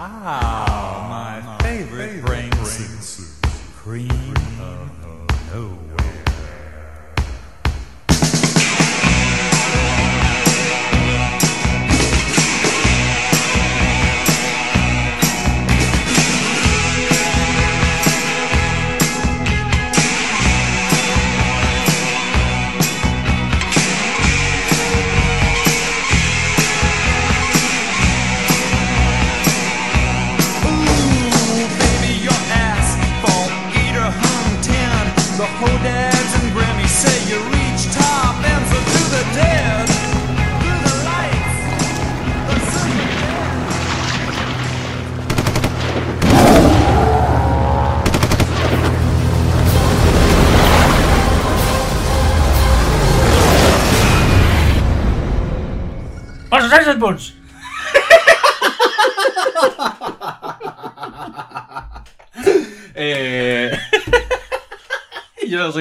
Ah, my favorite brain soup. Cream of nowhere. baby,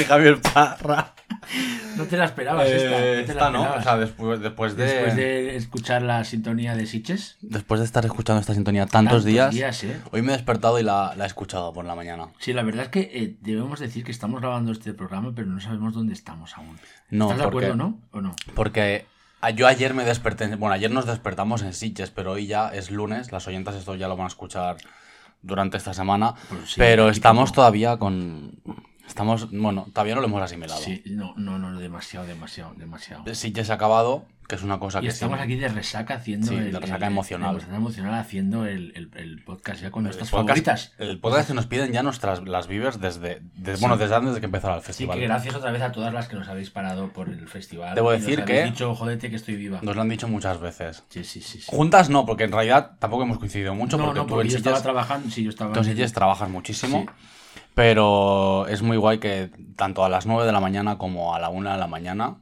Javier Parra. No te la esperabas esta. Eh, No te la esta no, esperabas. o sea, después, después de... Después de escuchar la sintonía de Sitches. después de estar escuchando esta sintonía tantos, días, ¿eh? hoy me he despertado y la, la he escuchado por la mañana. Sí, la verdad es que eh, debemos decir que estamos grabando este programa, pero no sabemos dónde estamos aún. No, ¿Estás de porque- acuerdo, no? ¿O no? Porque yo ayer me desperté, bueno, ayer nos despertamos en Sitges, pero hoy ya es lunes, las oyentas esto ya lo van a escuchar durante esta semana, Pues sí, pero estamos como- todavía con... Estamos, bueno, todavía no lo hemos asimilado. Sí, no, no, no, demasiado, demasiado, demasiado. Sitges ha acabado, que es una cosa Y que... estamos sí- aquí de resaca haciendo Sí, el, de resaca el- emocional. de resaca emocional haciendo el, el- el podcast ya con nuestras podcast, favoritas. el podcast que nos piden ya nuestras las vivers desde, de- bueno, desde antes de que empezara el Sí, festival. que gracias otra vez a todas las que nos habéis parado por el festival. Debo nos decir habéis que- dicho, jodete, que estoy viva. Nos lo han dicho muchas veces. Sí, sí, sí. sí. Juntas no, porque en realidad tampoco hemos coincidido mucho, No, porque no, tú porque en yo estaba trabajando. Sí, yo estaba. tú en trabajas muchísimo, Sí. Pero es muy guay que tanto a las 9 de la mañana como a la 1 de la mañana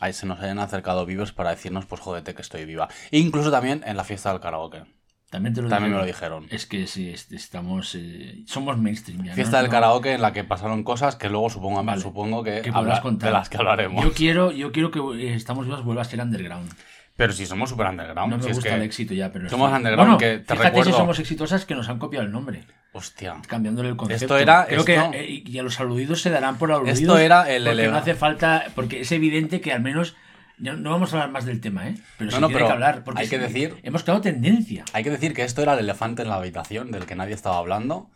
ahí se nos hayan acercado vivers para decirnos, pues jodete que estoy viva. E incluso también en la fiesta del karaoke. También te lo También me lo dijeron. Es que sí, es- estamos. eh, somos mainstream ya. ¿no? Fiesta del karaoke en la que pasaron cosas que luego supongo, Vale. supongo que, de las que hablaremos. Yo quiero, yo quiero que eh, Estamos Vivas vuelva a ser underground. Pero si somos super underground, No me si es gusta que- el éxito ya, pero. somos sí. underground, Bueno, que te fíjate recuerdo- si somos exitosas que nos han copiado el nombre. Hostia. Cambiándole el concepto. Esto era- Creo esto- que. eh, y a los aludidos se darán por aludidos. Esto era el Porque eleva- no hace falta. Porque es evidente que al menos. No, no vamos a hablar más del tema, ¿eh? Pero No, sí no, tiene pero que hablar. Porque hay que decir- Hemos creado tendencia. Hay que decir que esto era el elefante en la habitación del que nadie estaba hablando.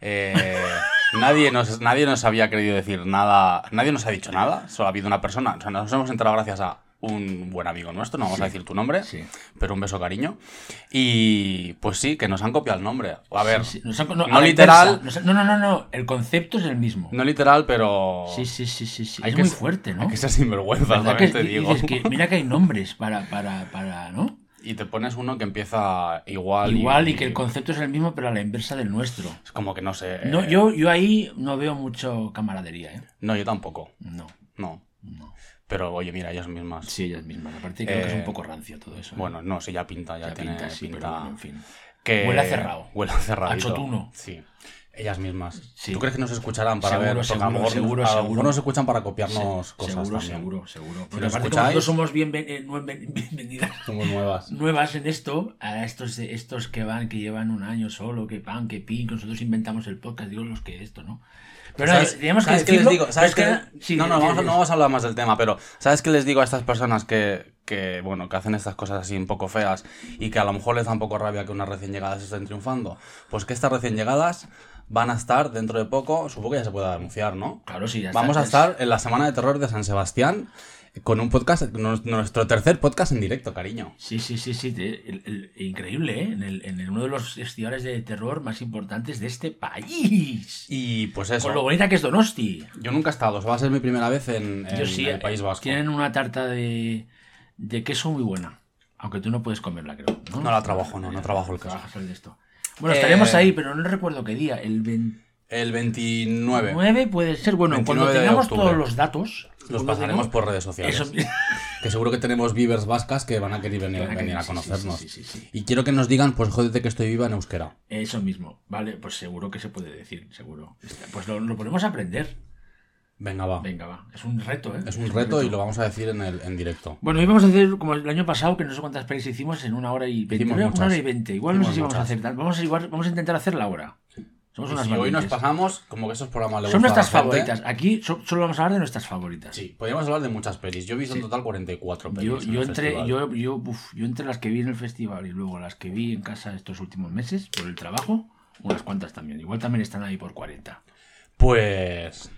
Eh, nadie, nos, nadie nos había querido decir nada, nadie nos ha dicho nada, solo ha habido una persona. O sea, nos hemos enterado gracias a un buen amigo nuestro, no vamos a decir tu nombre, Sí. pero un beso cariño. Y pues sí, que nos han copiado el nombre. A ver, Sí, han- no a literal. Nos No, no, no, no. El concepto es el mismo. no literal, pero... Sí, sí, sí, sí. sí. Hay Es que muy ser- fuerte, ¿no? Hay que ser sinvergüenza, ¿Verdad también que- te digo. que mira que hay nombres para, para, para, ¿no? Y te pones uno que empieza igual. Igual y que el concepto es el mismo, pero a la inversa del nuestro. Es como que no sé... No, eh, yo, yo ahí no veo mucho camaradería, ¿eh? No, yo tampoco. No, No. no. Pero oye, mira, ellas mismas. Sí, ellas mismas. Aparte creo que es Eh, un poco rancio todo eso. ¿eh? Bueno, no, sí, ya pinta, ya, ya tiene pinta, sí, pinta. pero bueno, en fin. que... Huele a cerrado. Huele a cerrado. A chotuno. Sí. Ellas mismas. Sí. ¿Tú crees que nos escucharán para Seguro, ver? Porque a seguro, lo mejor, seguro, a lo seguro. mejor nos escuchan para copiarnos cosas seguro, también. seguro, seguro. Porque aparte como escucháis- nosotros somos bien, eh, bien- bienvenidas Somos nuevas. nuevas en esto, a estos, estos que van, que llevan un año solo, que pan, que pin, que nosotros inventamos el podcast, digo los que esto, ¿no? Pero ¿Sabes, que ¿sabes qué les digo? No, no, vamos, a- di- no vamos a hablar más del tema, pero ¿sabes qué les digo a estas personas que, que, bueno, que hacen estas cosas así un poco feas y que a lo mejor les da un poco rabia que unas recién llegadas estén triunfando? Pues que estas recién llegadas van a estar dentro de poco, supongo que ya se puede anunciar, ¿no? Claro, sí, ya está, Vamos a es- estar en la Semana de Terror de San Sebastián con un podcast, nu- nuestro tercer podcast en directo, cariño. Sí, sí, sí, sí. te- el- el- increíble, ¿eh? En, el, en uno de los festivales de terror más importantes de este país. Y pues eso. Con lo bonita que es Donosti. Yo nunca he estado, va a ser mi primera vez en, el País eh, Vasco. Tienen una tarta de, de queso muy buena. Aunque tú no puedes comerla, creo. No, No la trabajo, no, no trabajo el queso. El de esto. Bueno, Eh, estaremos ahí, pero no recuerdo qué día. El 29 El 29. puede ser. Bueno, 29 cuando tengamos todos los datos. Los pasaremos por redes sociales. Eso, Que seguro que tenemos vivers vascas que van a querer venir, a venir querer, a sí, sí, conocernos. sí, sí. Y quiero que nos digan, pues jódete que estoy viva en euskera. eso mismo. Vale, pues seguro que se puede decir, seguro. Está- Pues lo, lo podemos aprender. Venga, va. Venga, va. Es un reto, ¿eh? Es un reto y lo vamos a decir en, el, en directo. Bueno, hoy vamos a hacer como el año pasado, que no sé cuántas pelis hicimos en una hora y veinte. Hicimos Una muchas. hora y veinte. Igual no sé Hicimos si vamos a muchas. hacer tal. Vamos a, igual, vamos a intentar hacer la hora. Somos Y unas si hoy nos pasamos, como que esos programas le Son nuestras favoritas. Aquí so- solo vamos a hablar de nuestras favoritas. Sí, podríamos hablar de muchas pelis. Yo he visto en total 44 pelis. Yo, entre, yo, yo, uf, yo entre las que vi en el festival y luego las que vi en casa estos últimos meses por el trabajo, unas cuantas también. Igual también están ahí por 40. Pues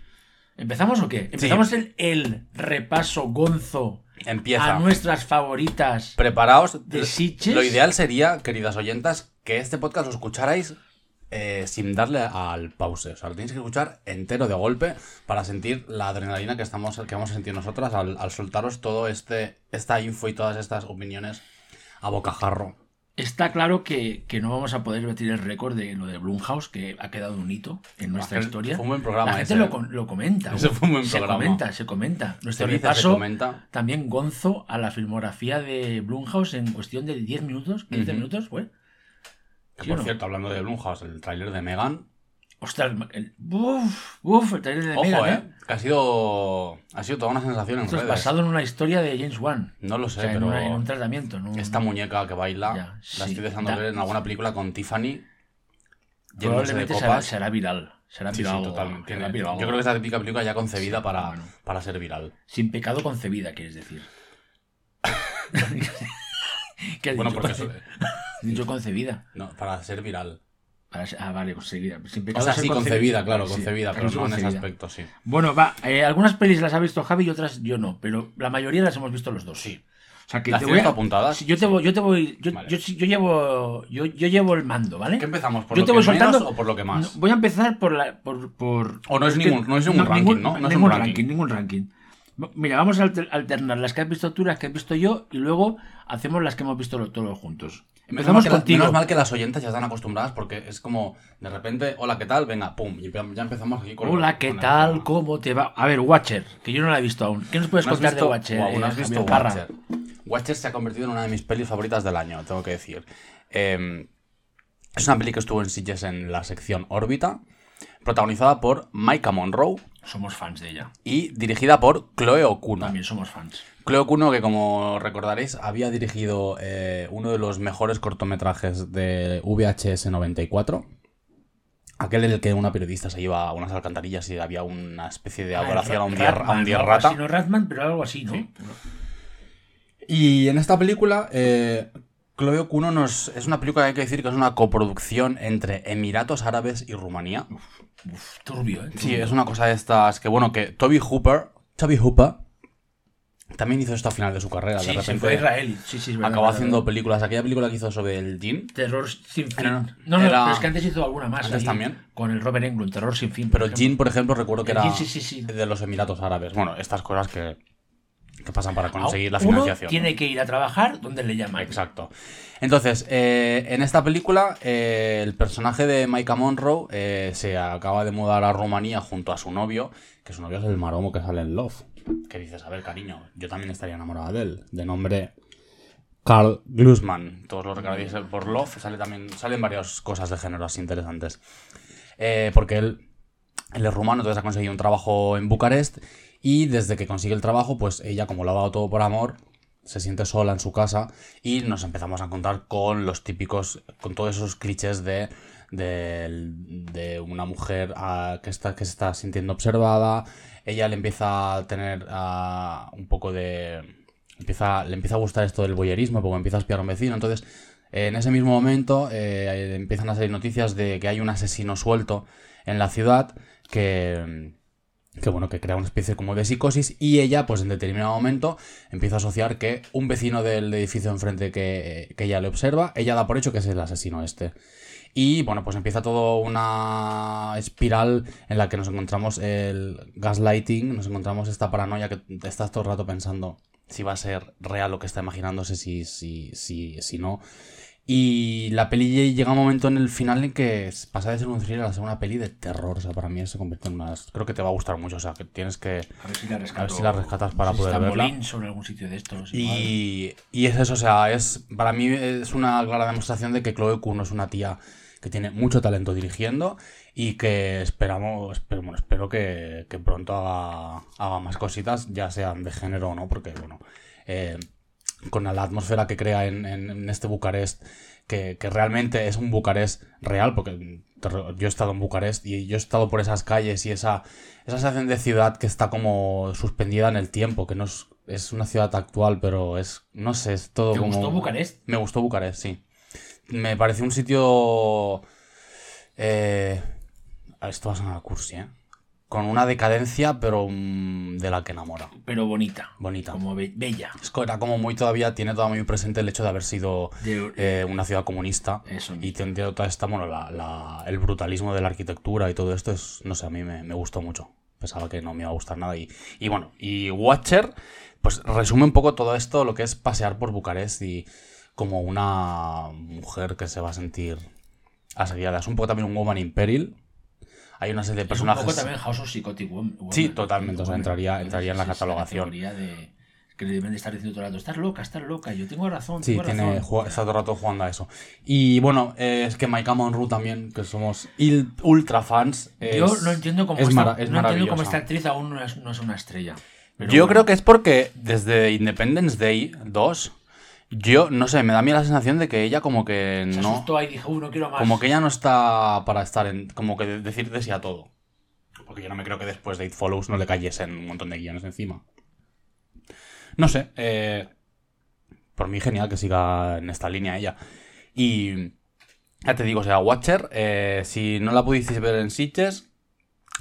¿Empezamos o qué? ¿Empezamos el, el repaso gonzo empieza. a nuestras favoritas? Preparaos. ¿De Sitges? Lo ideal sería, queridas oyentas, que este podcast lo escucharais eh, sin darle al pause. O sea, lo tenéis que escuchar entero de golpe para sentir la adrenalina que, estamos, que vamos a sentir nosotras al, al soltaros todo este esta info y todas estas opiniones a bocajarro. Está claro que, que no vamos a poder batir el récord de lo de Blumhouse, que ha quedado un hito en nuestra historia. fue un buen programa La gente ese, lo, ¿eh? lo comenta. Ese fue un buen se programa. comenta, se comenta. Nuestro Se se comenta. también gonzo a la filmografía de Blumhouse en cuestión de 10 minutos, 15 Ujú. minutos, fue. Que ¿Sí o por no? cierto, hablando de Blumhouse, el tráiler de Megan. Ostras, el, uf, uf, el trailer de Ojo, Megan, eh. Que ha sido, ha sido toda una sensación en Esto es redes. basado en una historia de James Wan. No lo O sé, sea, en, pero una- en un tratamiento. en un- esta muñeca que baila Ya, la sí. estoy deseando ver en alguna película con Tiffany. Yéndose de probablemente será, será viral. Será Sí, sí, viral. totalmente. será viral. Yo creo que es la típica película ya concebida para, Bueno. para ser viral. Sin pecado concebida, quieres decir. ¿Qué has Bueno, dicho? porque eso- Dicho concebida. no, para ser viral. Para ser- Ah, vale, concebida. Sin O sea, sí, concebida, claro, Sí, concebida, pero no en ese aspecto, sí. Bueno, va. eh, algunas pelis las ha visto Javi y otras yo no, pero la mayoría las hemos visto los dos. Sí. O sea, que ¿Las te voy a- apuntadas? Yo te voy, yo te voy, yo, Vale. yo, yo llevo, yo, yo llevo el mando, ¿vale? ¿Qué empezamos? ¿Por Yo lo te que voy soltando- menos o por lo que más? No, voy a empezar por la, por, por- O no es ningún- no es ningún ranking, ¿no? No es un ningún ranking. ranking, ningún ranking. Mira, vamos a alter- alternar las que has visto tú, las que he visto yo, y luego hacemos las que hemos visto todos juntos. Menos Empezamos mal, que la- contigo. menos mal que las oyentes ya están acostumbradas porque es como de repente, hola, ¿qué tal? Venga, pum, y ya empezamos aquí con Hola, ¿qué con tal? ¿Cómo te va? A ver, Watcher, que yo no la he visto aún. ¿Qué nos puedes ¿No has contar visto- de Watcher? Guau, ¿no eh, has visto? Watcher? Watcher se ha convertido en una de mis pelis favoritas del año, tengo que decir. Eh, es una peli que estuvo en Sitges en la sección órbita, protagonizada por Maika Monroe Somos fans de ella. y dirigida por Chloe Okuno. También somos fans. Chloe Okuno, que como recordaréis, había dirigido eh, uno de los mejores cortometrajes de VHS 94. Aquel en el que una periodista se iba a unas alcantarillas y había una especie de adoración a un día, a un día rata. no Ratman, pero algo así, ¿no? Y en esta película, eh, Chloe Okuno nos, es una película que hay que decir que es una coproducción entre Emiratos Árabes y Rumanía. Uf, turbio, ¿eh? Sí, es una cosa de estas que, bueno, que Toby Hooper, Toby Hooper, también hizo esto a final de su carrera. Sí, de se repente fue a Israel. Sí, sí, verdad, acabó verdad, haciendo verdad. películas. Aquella película que hizo sobre el Jin, Terror sin fin. Era- no, no, era- pero es que antes hizo alguna más. ¿Antes ahí, también? Con el Robert Englund, Terror sin fin. pero. Jin, por ejemplo, recuerdo que El era de los Emiratos Árabes. Bueno, estas cosas que, que pasan para conseguir la Uno financiación. tiene que ir a trabajar donde le llaman. Exacto. Entonces, eh, en esta película, eh, el personaje de Maika Monroe eh, se acaba de mudar a Rumanía junto a su novio, que su novio es el maromo que sale en Love. Que dices, a ver, cariño, yo también estaría enamorada de él, de nombre Carl Glusman. Todos lo recordaréis por Love, sale también, salen varias cosas de género así interesantes. Eh, porque él, él es rumano, entonces ha conseguido un trabajo en Bucarest y desde que consigue el trabajo, pues ella, como lo ha dado todo por amor, se siente sola en su casa y nos empezamos a encontrar con los típicos, con todos esos clichés de, de, de una mujer ah, que, está, que se está sintiendo observada, ella le empieza a tener ah, un poco de... Empieza, le empieza a gustar esto del boyerismo porque empieza a espiar a un vecino, entonces en ese mismo momento eh, empiezan a salir noticias de que hay un asesino suelto en la ciudad que, que bueno, que crea una especie como de psicosis y ella, pues en determinado momento, empieza a asociar que un vecino del edificio enfrente que, que ella le observa, ella da por hecho que es el asesino este. Y bueno, pues empieza todo una espiral en la que nos encontramos el gaslighting, nos encontramos esta paranoia que estás todo el rato pensando si va a ser real lo que está imaginándose, si, si, si, si no. Y la peli llega un momento en el final en que pasa de ser un thriller a ser una peli de terror. O sea, para mí se convierte en una... Creo que te va a gustar mucho. O sea, que tienes que... A ver si la rescato. A ver si la rescatas para No sé si poder verla. Sobre algún sitio de estos. Y, y es eso, o sea, es para mí es una clara demostración de que Chloe Kuhn es una tía que tiene mucho talento dirigiendo y que esperamos, espero, bueno, espero que, que pronto haga, haga más cositas, ya sean de género o no, porque bueno, eh, con la atmósfera que crea en, en- en este Bucarest, que, que realmente es un Bucarest real, porque yo he estado en Bucarest y yo he estado por esas calles y esa, esa sensación de ciudad que está como suspendida en el tiempo, que no es, es una ciudad actual, pero es, no sé, es todo ¿Te como... gustó Bucarest? Me gustó Bucarest, sí. Me pareció un sitio... Eh, esto va a sonar cursi, ¿eh? Con una decadencia, pero mm, de la que enamora. Pero bonita. Bonita. Como be- bella. Es que era como muy todavía, tiene todavía muy presente el hecho de haber sido De- eh, una ciudad comunista. Eso y tiene toda esta, bueno, la- la- el brutalismo de la arquitectura y todo esto es, no sé, a mí me, me gustó mucho. Pensaba que no me iba a gustar nada. Y, y bueno, y Watcher, pues resume un poco todo esto, lo que es pasear por Bucarest y como una mujer que se va a sentir asediada. Es un poco también un Woman in Peril. Hay una serie de Es un personajes. poco también House of Psychotic Wom- Woman. Sí, totalmente, o sea, entraría- entraría en la catalogación. de que le deben de estar diciendo todo el rato, estás loca, estás loca, yo tengo razón, Sí, tengo tiene, razón. juega- está todo el rato jugando a eso. Y bueno, eh, es que Maika Monroe también, que somos il- ultra fans. es- Yo no entiendo cómo, es esta, es no entiendo cómo esta actriz aún no es, no es una estrella. Pero Yo bueno, creo que es porque desde Independence Day 2, yo no sé, me da a mí la sensación de que ella como que se no. asustó ahí dijo, "Uh, no quiero más. Como que ella no está para estar en. Como que de- decir de sí a todo. Porque yo no me creo que después de It Follows no le cayesen un montón de guiones encima. No sé, eh, por mí genial que siga en esta línea ella. Y ya te digo, o sea, Watcher, eh, si no la pudisteis ver en Sitges,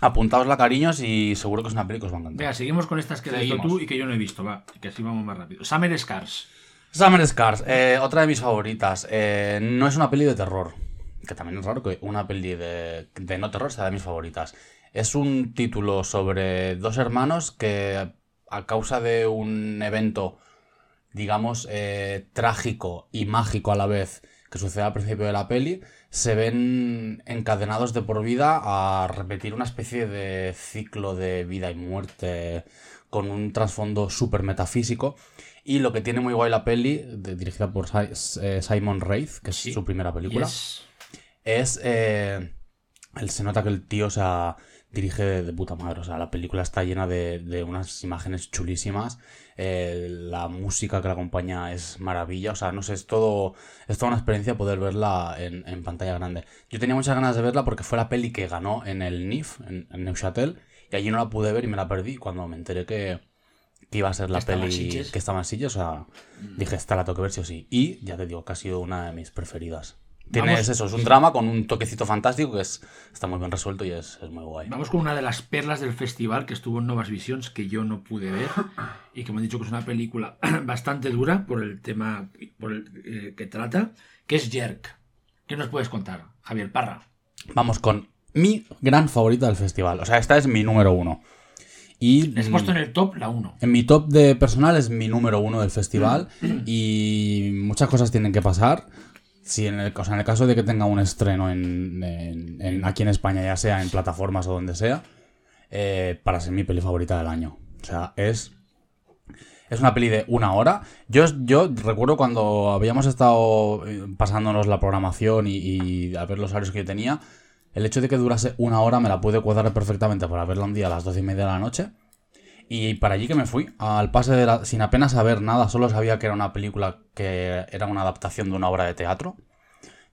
apuntaosla cariños y seguro que es una peli que os va a encantar. Venga, seguimos con estas que Seguimos. tú y que yo no he visto, va, que así vamos más rápido. Summer Scars. Summer Scars, eh, otra de mis favoritas. Eh, no es una peli de terror. Que también es raro que una peli de, de no terror sea de mis favoritas. Es un título sobre dos hermanos que a causa de un evento, digamos, eh, trágico y mágico a la vez que sucede al principio de la peli, se ven encadenados de por vida a repetir una especie de ciclo de vida y muerte con un trasfondo súper metafísico. Y lo que tiene muy guay la peli, de- dirigida por eh, Simon Wraith, que es Sí. su primera película, Yes. es. eh, él se nota que el tío, o sea, dirige de, de puta madre. O sea, la película está llena de, de unas imágenes chulísimas. eh, la música que la acompaña es maravilla. O sea, no sé, es todo. Es toda una experiencia poder verla en, en pantalla grande. Yo tenía muchas ganas de verla porque fue la peli que ganó en el NIF, en, en Neuchâtel. Y allí no la pude ver y me la perdí. Cuando me enteré que, que iba a ser la peli que estaba en Sitges, o sea, dije, esta la tengo que ver sí o sí. Y ya te digo que ha sido una de mis preferidas. Tienes Vamos- eso, es un drama con un toquecito fantástico que es, está muy bien resuelto y es, es muy guay. Vamos con una de las perlas del festival que estuvo en Novas Visions, que yo no pude ver y que me han dicho que es una película bastante dura por el tema por el, eh, que trata, que es Jerk. ¿Qué nos puedes contar, Javier Parra? Vamos con mi gran favorita del festival. O sea, esta es mi número uno. Y Les he puesto en el top la 1. En mi top de personal es mi número uno del festival y muchas cosas tienen que pasar. Si en el, o sea, en el caso de que tenga un estreno en, en- en- aquí en España, ya sea en plataformas o donde sea, eh, para ser mi peli favorita del año. O sea, es, es una peli de una hora. Yo, yo recuerdo cuando habíamos estado eh, pasándonos la programación y, y a ver los horarios que yo tenía, el hecho de que durase una hora me la pude cuadrar perfectamente para verla un día a las doce y media de la noche. Y para allí que me fui, al pase de la, sin apenas saber nada, solo sabía que era una película que era una adaptación de una obra de teatro,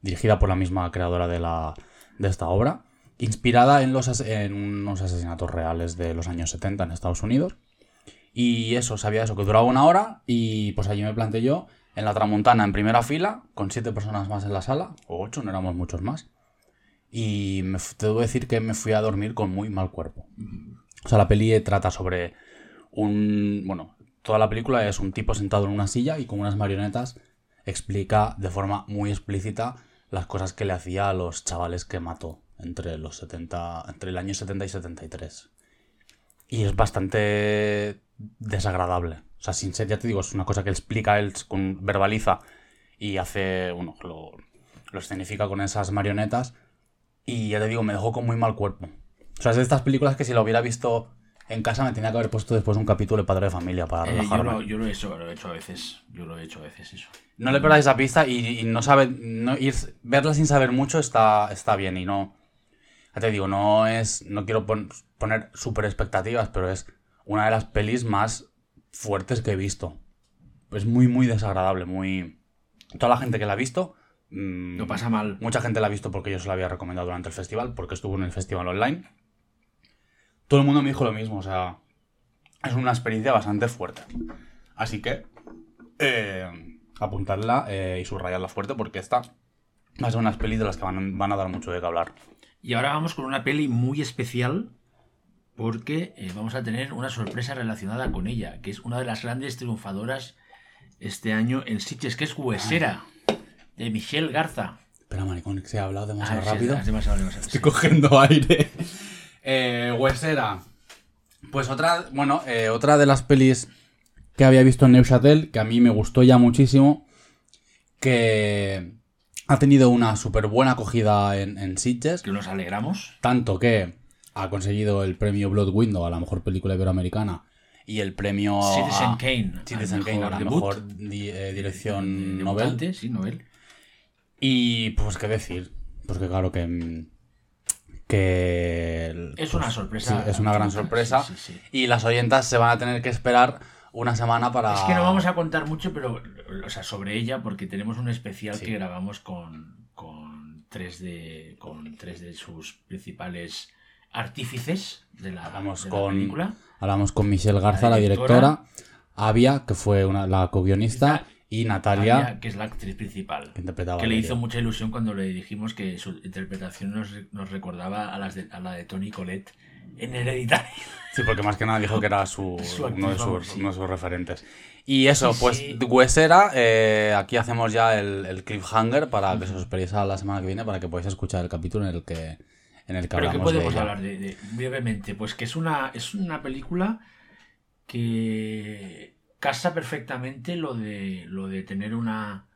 dirigida por la misma creadora de, la, de esta obra, inspirada en, los, en unos asesinatos reales de los años 70 en Estados Unidos. Y eso, sabía eso, que duraba una hora y pues allí me planté yo en la tramontana en primera fila, con siete personas más en la sala, o ocho, no éramos muchos más. Y me, te debo decir que me fui a dormir con muy mal cuerpo. O sea, la peli trata sobre un... Bueno, toda la película es un tipo sentado en una silla y con unas marionetas explica de forma muy explícita las cosas que le hacía a los chavales que mató entre los 70... entre el año 70 y 73. Y es bastante desagradable. O sea, sin ser, ya te digo, es una cosa que explica él, verbaliza y hace, bueno, lo, lo escenifica con esas marionetas. Y ya te digo, me dejó con muy mal cuerpo. O sea, es de estas películas que si lo hubiera visto en casa me tenía que haber puesto después un capítulo de Padre de Familia para Eh, yo, relajarme. lo, yo lo he hecho, lo he hecho a veces. Yo lo he hecho a veces eso. No le perdáis esa pista y, y no sabe, no, ir, verla sin saber mucho está, está bien y no... Ya te digo, no es. No quiero pon- poner super expectativas, pero es una de las pelis más fuertes que he visto. Es muy, muy desagradable, muy. Toda la gente que la ha visto. Mm, Lo pasa mal. Mucha gente la ha visto porque yo se la había recomendado durante el festival, porque estuvo en el festival online. Todo el mundo me dijo lo mismo, o sea, es una experiencia bastante fuerte. Así que, eh, apuntarla eh, y subrayarla fuerte porque esta va a ser unas pelis de las que van, van a dar mucho de qué hablar. Y ahora vamos con una peli muy especial porque eh, vamos a tener una sorpresa relacionada con ella, que es una de las grandes triunfadoras este año en Sitges, que es Huesera, de Michelle Garza. Espera, maricón, que se ha hablado demasiado Ah, sí, rápido. es demasiado, demasiado, Estoy sí. cogiendo aire. Eh, Huesera. Pues otra, bueno, eh, otra de las pelis que había visto en Neuchâtel, que a mí me gustó ya muchísimo, que ha tenido una súper buena acogida en, en Sitges, Que nos alegramos. tanto que ha conseguido el premio Blood Window a la mejor película iberoamericana y el premio Citizen a, Kane. Citizen Kane a la debut, mejor di- eh, dirección de- Nobel. debutante, Sí, Nobel. Y pues qué decir, pues que claro que mm, que el- Es pues, una sorpresa. sí, es una gran sorpresa sí, sí, sí. y las oyentas se van a tener que esperar una semana para Es que no vamos a contar mucho, pero o sea, sobre ella, porque tenemos un especial que grabamos con, con tres de con tres de sus principales artífices de la, Hablamos de la con- película. hablamos con Michelle Garza, La la directora. directora, Avia, que fue una, la co-guionista, y Natalia, Alia, que es la actriz principal. que interpretaba Que le hizo mucha ilusión cuando le dijimos que su interpretación nos, nos recordaba a, las de- a la de Tony Colette en Hereditario. Sí, porque más que nada dijo que era su, Su actriz uno, de sus, sí. uno de sus referentes. Y eso, Sí, pues sí. Huesera, eh, aquí hacemos ya el, el cliffhanger para que se os esperéis a la semana que viene para que podáis escuchar el capítulo en el que, en el que Pero ¿qué hablamos de podemos hablar de, de- brevemente? Pues que es una, es una película que casa perfectamente lo de, lo de tener una,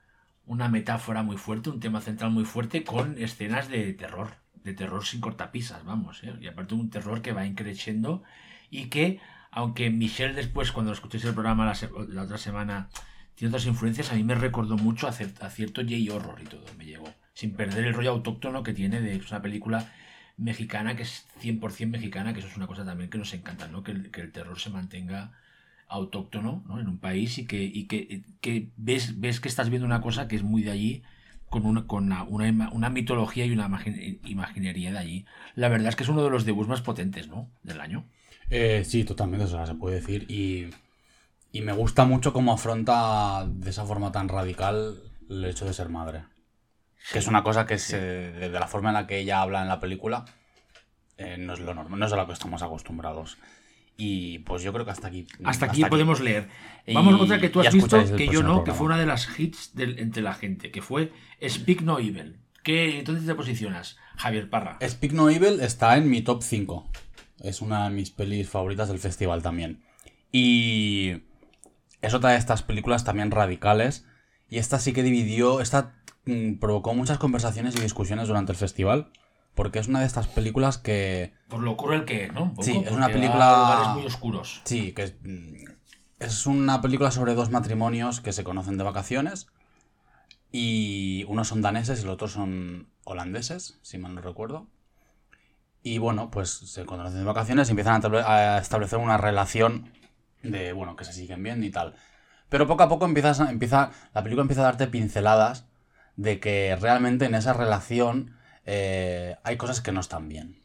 una metáfora muy fuerte, un tema central muy fuerte con escenas de terror, de terror sin cortapisas, vamos. ¿eh? Y aparte un terror que va increciendo y que, aunque Michelle después, cuando escuchéis el programa la, otra semana, tiene otras influencias, a mí me recordó mucho a, cier- a cierto J-horror y todo, me llegó. Sin perder el rollo autóctono que tiene de una película mexicana que es 100% mexicana, que eso es una cosa también que nos encanta, ¿no? Que el terror se mantenga autóctono ¿no? en un país y que, y que, que ves, ves que estás viendo una cosa que es muy de allí, con una, con una, una, ima- una mitología y una imagin- imaginería de allí. La verdad es que es uno de los debuts más potentes ¿no? del año. Eh, sí, totalmente, o sea, se puede decir. Y, y me gusta mucho cómo afronta de esa forma tan radical el hecho de ser madre. Que es una cosa que se, de de la forma en la que ella habla en la película eh, no es lo normal, no es a lo que estamos acostumbrados. Y pues yo creo que hasta aquí. Hasta aquí podemos leer. Y Vamos, otra que tú has visto, que yo no, que fue una de las hits del- entre la gente, que fue Speak No Evil. ¿Qué, entonces te posicionas, Javier Parra? Speak No Evil está en mi top 5. Es una de mis pelis favoritas del festival también. Y es otra de estas películas también radicales. Y esta sí que dividió, esta mm, provocó muchas conversaciones y discusiones durante el festival. Porque es una de estas películas que... Por lo cruel que es, ¿no? Un poco, Sí, es una película- lugares muy oscuros. Sí, que es, mm, es una película sobre dos matrimonios que se conocen de vacaciones. Y unos son daneses y los otros son holandeses, si mal no recuerdo. Y bueno, pues se conocen de vacaciones y empiezan a table- a establecer una relación de, bueno, que se siguen bien y tal. Pero poco a poco empiezas empieza, la película empieza a darte pinceladas de que realmente en esa relación eh, hay cosas que no están bien.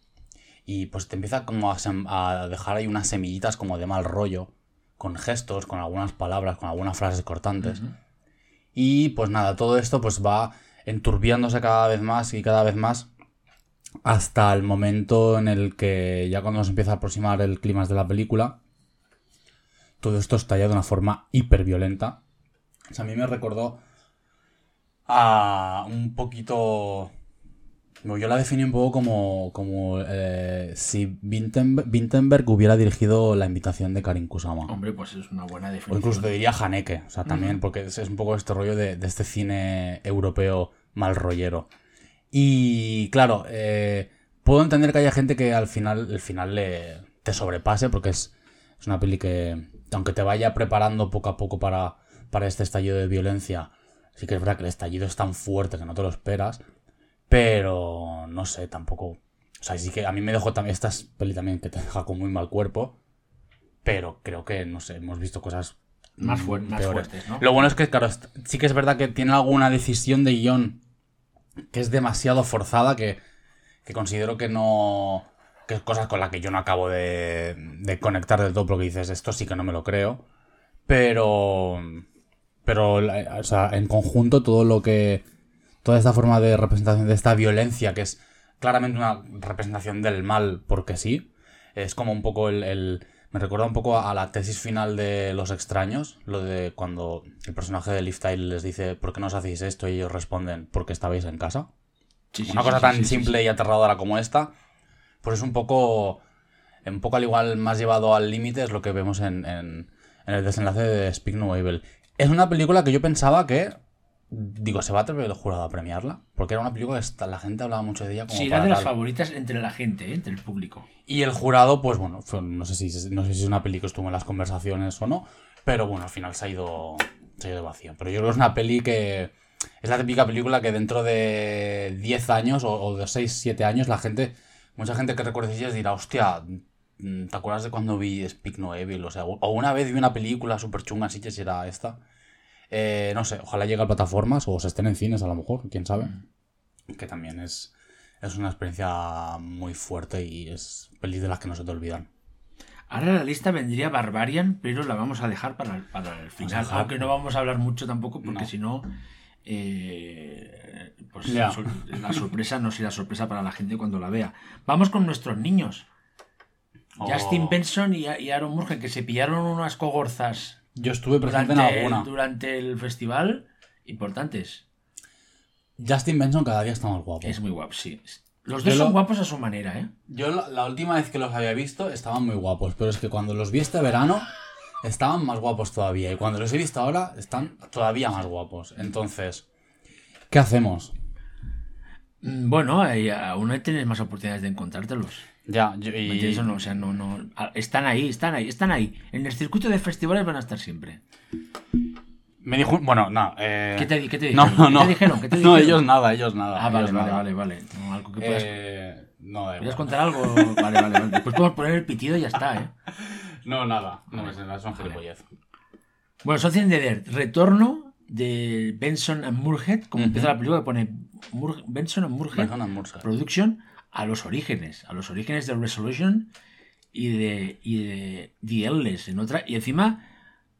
Y pues te empieza como a, dejar ahí unas semillitas como de mal rollo, con gestos, con algunas palabras, con algunas frases cortantes. Y pues nada, todo esto pues va enturbiándose cada vez más y cada vez más hasta el momento en el que ya cuando nos empieza a aproximar el clímax de la película, todo esto estalla de una forma hiperviolenta. O sea, a mí me recordó a un poquito... Yo la definí un poco como, como eh, si Vintenberg hubiera dirigido La invitación de Karin Kusama. Hombre, pues es una buena O definición. incluso te diría Haneke, o sea, también, porque es, es un poco este rollo de, de este cine europeo mal rollero. Y claro, eh, puedo entender que haya gente que al final, el final le, te sobrepase, porque es, es una peli que, aunque te vaya preparando poco a poco para, para este estallido de violencia, sí que es verdad que el estallido es tan fuerte que no te lo esperas, pero no sé, tampoco. O sea, sí que a mí me dejó también. Esta es peli también que te deja con muy mal cuerpo. Pero creo que, no sé, hemos visto cosas. Más mm, fuer- más peores. fuertes, ¿no? Lo bueno es que, claro, sí que es verdad que tiene alguna decisión de guion que es demasiado forzada, que, que considero que no. que es cosas con las que yo no acabo de, de conectar del todo, porque dices, esto sí que no me lo creo. Pero. Pero, o sea, en conjunto, todo lo que. Toda esta forma de representación de esta violencia, que es claramente una representación del mal, porque sí. Es como un poco el. el- me recuerda un poco a la tesis final de Los Extraños, lo de cuando el personaje de Tyler les dice, ¿por qué no os hacéis esto? Y ellos responden, porque estabais en casa. Sí, Una sí, cosa sí, tan simple y aterradora como esta, pues es un poco, un poco al igual más llevado al límite, es lo que vemos en, en- en el desenlace de Speak No Evil. Es una película que yo pensaba que, digo, ¿se va a atrever el jurado a premiarla? Porque era una película que esta- la gente hablaba mucho de ella como Sí, era de las tal. favoritas entre la gente, ¿eh? entre el público. Y el jurado, pues bueno, fue- no, sé si, no sé si es una peli que estuvo en las conversaciones o no, pero bueno, al final se ha ido, se ha ido vacío. Pero yo creo que es una peli que es la típica película que dentro de 10 años o, o de 6, 7 años la gente, mucha gente que recuerde ellas dirá, hostia, mm, ¿te acuerdas de cuando vi Speak No Evil? O sea, o una vez vi una película súper chunga, así que será esta. Eh, no sé, ojalá llegue a plataformas o se estén en cines a lo mejor, quién sabe. Que también es, es una experiencia muy fuerte y es pelis de las que no se te olvidan. Ahora en la lista vendría Barbarian, pero la vamos a dejar para, el- para el final. Aunque no vamos a hablar mucho tampoco, porque No. si no, eh, pues la sorpresa no será sorpresa para la gente cuando la vea. Vamos con nuestros niños. Oh. Justin Benson y, y Aaron Murgen, que se pillaron unas cogorzas Yo estuve presente durante, en el, alguna. durante el festival, importantes. Justin Benson cada día está más guapo. Es muy guapo, sí. Los Yo dos son lo- guapos a su manera, ¿eh? Yo la, la última vez que los había visto estaban muy guapos, pero es que cuando los vi este verano estaban más guapos todavía. Y cuando los he visto ahora están todavía más guapos. Entonces, ¿qué hacemos? Mm, Bueno, aún no tienes más oportunidades de encontrártelos. Ya, yo, ¿Me y- entiendes o no? O sea, no, no. ah, Están ahí, están ahí, están ahí. En el circuito de festivales van a estar siempre. me dijo, bueno, no. eh, ¿Qué te, qué te no, dijeron? no, ¿Qué no. te dijeron? ¿Qué te No, dijeron? ellos nada, ellos nada. Ah, vale, vale, nada. vale, vale. No, algo que puedas, Eh, no, ¿Quieres contar algo? Vale, vale, vale. Después podemos poner el pitido y ya está, ¿eh? No, nada. No, es, es un gilipollez. Bueno, the Dirt. Retorno de Benson and Murhead. Como empieza la película, que pone Mur- Benson and Murhead Benson and Murhead. Production a los orígenes. A los orígenes de Resolution y de, y de The Endless en otra. Y encima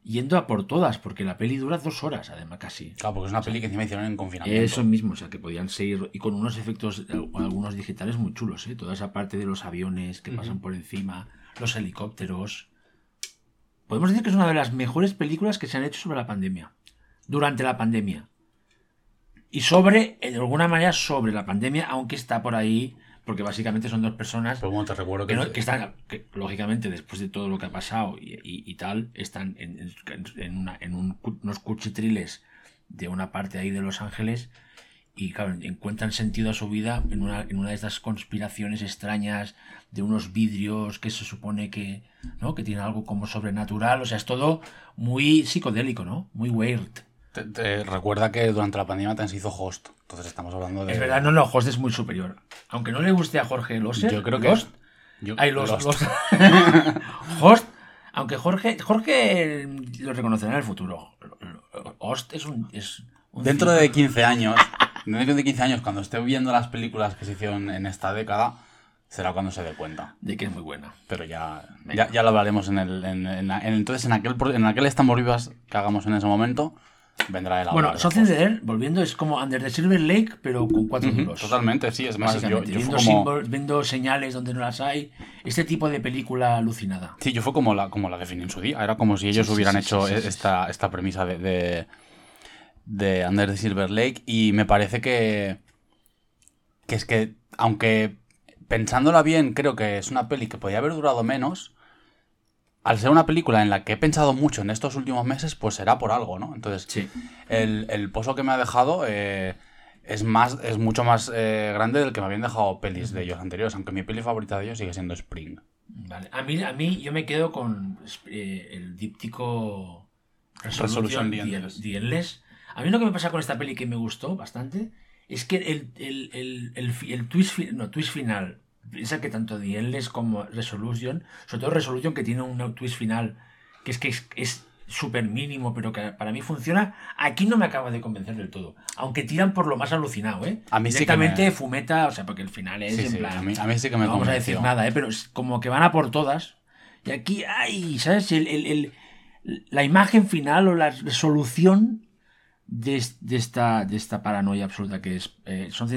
yendo a por todas, porque la peli dura dos horas, además, casi. Claro, porque es una peli que encima hicieron en confinamiento. Eso mismo, o sea, que podían seguir y con unos efectos, eh, algunos digitales muy chulos, ¿eh? Toda esa parte de los aviones que pasan por encima, los helicópteros. Podemos decir que es una de las mejores películas que se han hecho sobre la pandemia, durante la pandemia. Y sobre, de alguna manera, sobre la pandemia, aunque está por ahí, porque básicamente son dos personas Pero bueno, te recuerdo que, que, no- que están, que, lógicamente, después de todo lo que ha pasado y, y- y tal, están en, en- una- en un unos cuchitriles de una parte ahí de Los Ángeles y, claro, encuentran sentido a su vida en una, en una de estas conspiraciones extrañas de unos vidrios que se supone que, ¿no? que tienen algo como sobrenatural. O sea, es todo muy psicodélico, ¿no? Muy weird. Te, te recuerda que durante la pandemia también se hizo host. Entonces estamos hablando de. Es verdad, no, no, Host es muy superior. Aunque no le guste a Jorge Loser, Yo creo que. Lost, yo- Ay, los, los- Host, aunque Jorge, Jorge lo reconocerá en el futuro. Host es un. Es un Dentro de 15 años, dentro de 15 años, cuando esté viendo las películas que se hicieron en esta década, será cuando se dé cuenta. de que es muy buena. Pero ya, ya, ya lo hablaremos en el. en- en- en- entonces, en aquel, en aquel Estamos Vivas que hagamos en ese momento, vendrá el Bueno, hablar de Something the volviendo, es como Under the Silver Lake, pero con cuatro duros. Totalmente, sí, es más, yo, yo viendo, como. símbolos, viendo señales donde no las hay. Este tipo de película alucinada. Sí, yo fue como la, como la definí en su día. Era como si ellos Sí, hubieran sí, hecho sí, esta, esta premisa de, de, de Under the Silver Lake. Y me parece que. Que es que, aunque pensándola bien, creo que es una peli que podía haber durado menos. Al ser una película en la que he pensado mucho en estos últimos meses, pues será por algo, ¿no? Entonces, Sí. el, el pozo que me ha dejado eh, es más es mucho más eh, grande del que me habían dejado pelis de ellos anteriores, aunque mi peli favorita de ellos sigue siendo Spring. Vale. A mí, a mí yo me quedo con eh, el díptico Endless. A mí lo que me pasa con esta peli que me gustó bastante es que el, el, el, twist, no, twist final, Piensa que tanto The Endless como Resolution, sobre todo Resolution que tiene un twist final que es que es, súper mínimo, pero que para mí funciona, aquí no me acaba de convencer del todo. Aunque tiran por lo más alucinado, ¿eh? A mí sí que Directamente me- fumeta, o sea, porque el final es Sí, en sí, plan... a mí- a mí sí que me no vamos a decir nada, ¿eh? Pero es como que van a por todas. Y aquí, ay, ¿sabes? El, el- el- la imagen final o la resolución de, es- de esta, de esta paranoia absoluta que es eh, Son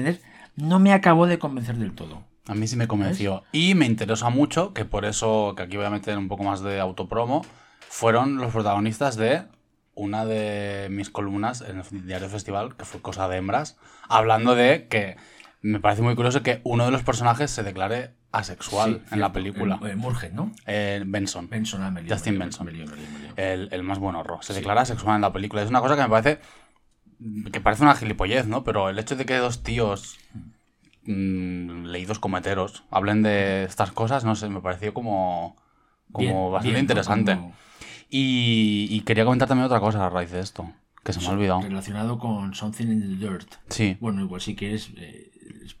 no me acabó de convencer del todo. A mí sí me convenció. Y me interesa mucho, que por eso, que aquí voy a meter un poco más de autopromo, fueron los protagonistas de una de mis columnas en el Diario Festival, que fue Cosa de Hembras, hablando de que me parece muy curioso que uno de los personajes se declare asexual Sí, en la película. Eh, eh, Murgen, ¿no? Eh, Benson. Benson, ah, me lío, Justin Benson. El, el más buen horror. Se declara asexual en la película. Es una cosa que me parece. que parece una gilipollez, ¿no? Pero el hecho de que dos tíos mm, leídos como heteros hablen de estas cosas, no sé, me pareció como. como Bien, bastante interesante. Como Y, y quería comentar también otra cosa a raíz de esto, que se me ha olvidado. Relacionado con Something in the Dirt. Sí, Bueno, igual si quieres, eh,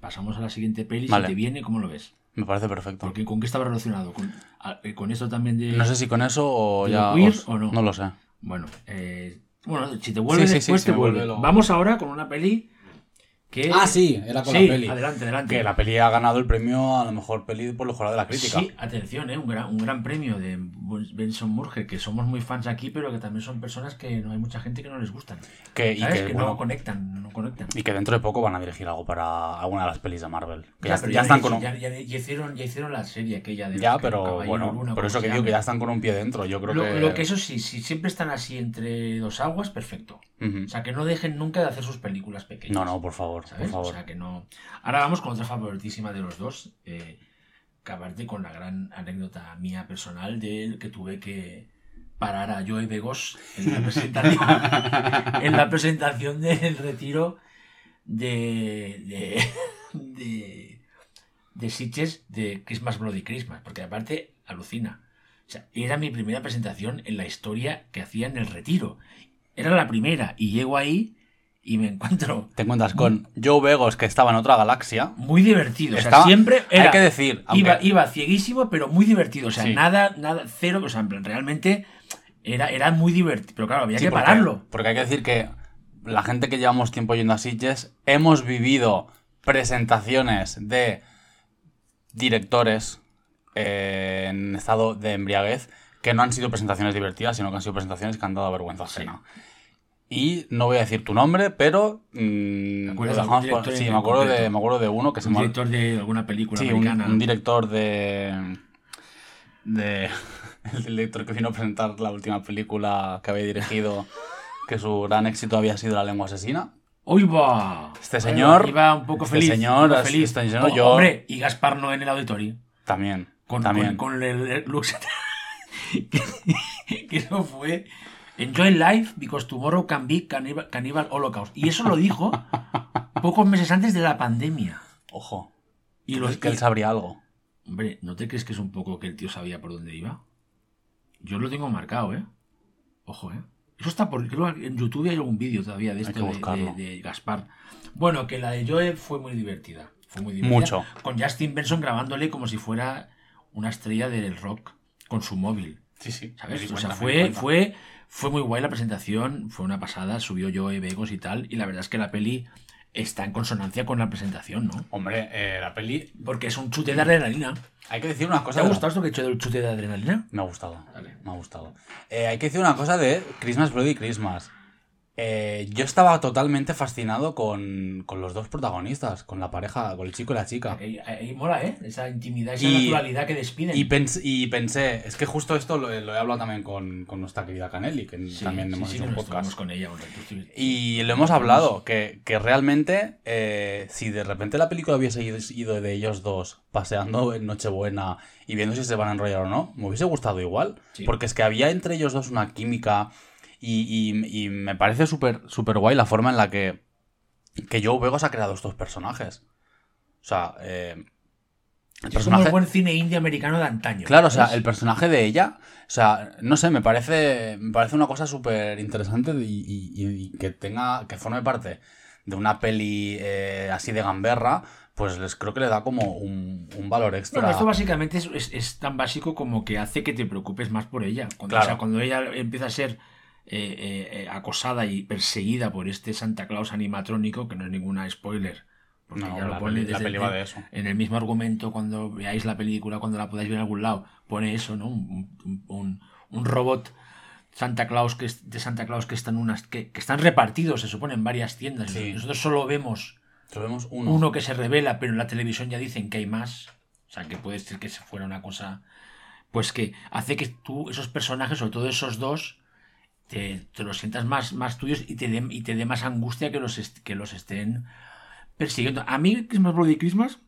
pasamos a la siguiente peli. Vale. Si te viene, ¿cómo lo ves? me parece perfecto. Porque ¿Con qué estaba relacionado? ¿Con, a- eh, con esto también de.? No sé si con eso o ¿De ya. queer os- o no? no lo sé. Bueno, eh, bueno, si te vuelve Sí, después, sí, te vuelve. vuelve lo- Vamos ahora con una peli que. Ah, sí, era con Sí, la peli. Adelante, adelante. Que la peli ha ganado el premio a la mejor peli por los jurados de la crítica. Sí, atención, ¿eh? un, gran, un gran premio de Benson Murger, que somos muy fans aquí, pero que también son personas que no hay mucha gente que no les gustan. Que, y ¿Sabes? que, Que, bueno, no conectan, no conectan. Y que dentro de poco van a dirigir algo para alguna de las pelis de Marvel. Que ya, están con un... hicieron, ya hicieron la serie aquella de Ya, pero bueno, Luna, por eso que digo que ya están con un pie dentro. Yo creo lo, que... lo que eso sí, si siempre están así entre dos aguas, perfecto. O sea, que no dejen nunca de hacer sus películas pequeñas. No, no, por favor, por ¿Sabes? O favor. sea, que no. Ahora vamos con otra favoritísima de los dos. Eh, que aparte con la gran anécdota mía personal de que tuve que parar a Joey Begos en la presentación, en la presentación del retiro de, de, de, de Sitges de Christmas Bloody Christmas. Porque aparte alucina. O sea, era mi primera presentación en la historia que hacía en el retiro. Era la primera y llego ahí y me encuentro Te encuentras con Joe Begos, que estaba en otra galaxia. muy divertido. O sea, siempre hay era, que decir, aunque- iba, iba cieguísimo, pero muy divertido. O sea, Sí. nada, nada, cero. O sea, en plan, realmente era, era muy divertido. Pero claro, había Sí, que porque- pararlo. Porque hay que decir que la gente que llevamos tiempo yendo a Sitges hemos vivido presentaciones de directores eh, en estado de embriaguez que no han sido presentaciones divertidas, sino que han sido presentaciones que han dado vergüenza ajena. Y no voy a decir tu nombre, pero. mm, ¿Te de dejamos por- sí, me acuerdo, de, me acuerdo de uno que se Un me ha- director de alguna película Sí, un, americana. un director de. de. El director que vino a presentar la última película que había dirigido, que su gran éxito había sido La lengua asesina. ¡Uy, va! Este señor- Iba un poco este feliz. señor, iba este feliz. señor, Oh, yo- Hombre, y Gaspar no en el auditorio. También. Con, también. con, con el, el que, que eso fue. Enjoy life because tomorrow can be cannibal, cannibal holocaust. Y eso lo dijo pocos meses antes de la pandemia. Ojo. Y ¿Tú los que él sabría algo. Hombre, ¿no te crees que es un poco que el tío sabía por dónde iba? Yo lo tengo marcado, ¿eh? Ojo, ¿eh? Eso está por... Creo que en YouTube hay algún vídeo todavía de esto de, de- de Gaspar. Bueno, que la de Joe fue muy divertida. Fue muy divertida. Mucho. Con Justin Benson grabándole como si fuera una estrella del rock con su móvil. Sí, sí. ¿Sabes? O sea, fue, fue, fue muy guay la presentación, fue una pasada, subió Joe Begos y tal, y la verdad es que la peli está en consonancia con la presentación, ¿no? Hombre, eh, la peli. Porque es un chute de adrenalina. Hay que decir una ¿Te cosa. ha gustado esto que he hecho del chute de adrenalina? Me ha gustado. Vale. Me ha gustado. Eh, hay que decir una cosa de Christmas Bloody Christmas. Eh, yo estaba totalmente fascinado con, con los dos protagonistas, con la pareja, con el chico y la chica. Ahí, ahí mola, ¿eh? Esa intimidad, esa Y- naturalidad que despiden. Y, pens- y pensé, es que justo esto lo, lo he hablado también con, con nuestra querida Canelli, que Sí, también sí, hemos sí, hecho un podcast. con ella. Y lo hemos hablado, que, que realmente eh, si de repente la película hubiese ido, de ellos dos paseando en Nochebuena y viendo si se van a enrollar o no, me hubiese gustado igual. Porque es que había entre ellos dos una química y, y- y me parece súper súper guay la forma en la que, que Joe Begos ha creado estos personajes. O sea, eh, el Es como personaje... el buen cine indie americano de antaño. Claro, o sea, el personaje de ella, o sea, no sé, me parece, me parece una cosa súper interesante y, y- y que tenga, que forme parte de una peli eh, así de gamberra, pues les creo que le da como un, un valor extra. Bueno, esto básicamente es, es- es tan básico como que hace que te preocupes más por ella. Cuando, Claro. o sea, cuando ella empieza a ser eh, eh, eh, acosada y perseguida por este Santa Claus animatrónico, que no es ninguna spoiler, porque No, ya lo la pone peli- la desde peli el- va de eso. en el mismo argumento cuando veáis la película, cuando la podáis ver en algún lado, pone eso, ¿no? Un, un- un- un robot Santa Claus que es, de Santa Claus que están unas que, que están repartidos, se supone, en varias tiendas. Sí. Nosotros solo vemos Solo vemos uno. uno que se revela, pero en la televisión ya dicen que hay más. O sea, que puede ser que se fuera una cosa. Pues que hace que tú, esos personajes, sobre todo esos dos, te, te los sientas más, más tuyos y te dé y te dé más angustia que los, que los estén persiguiendo. A mí, Christmas Bloody Christmas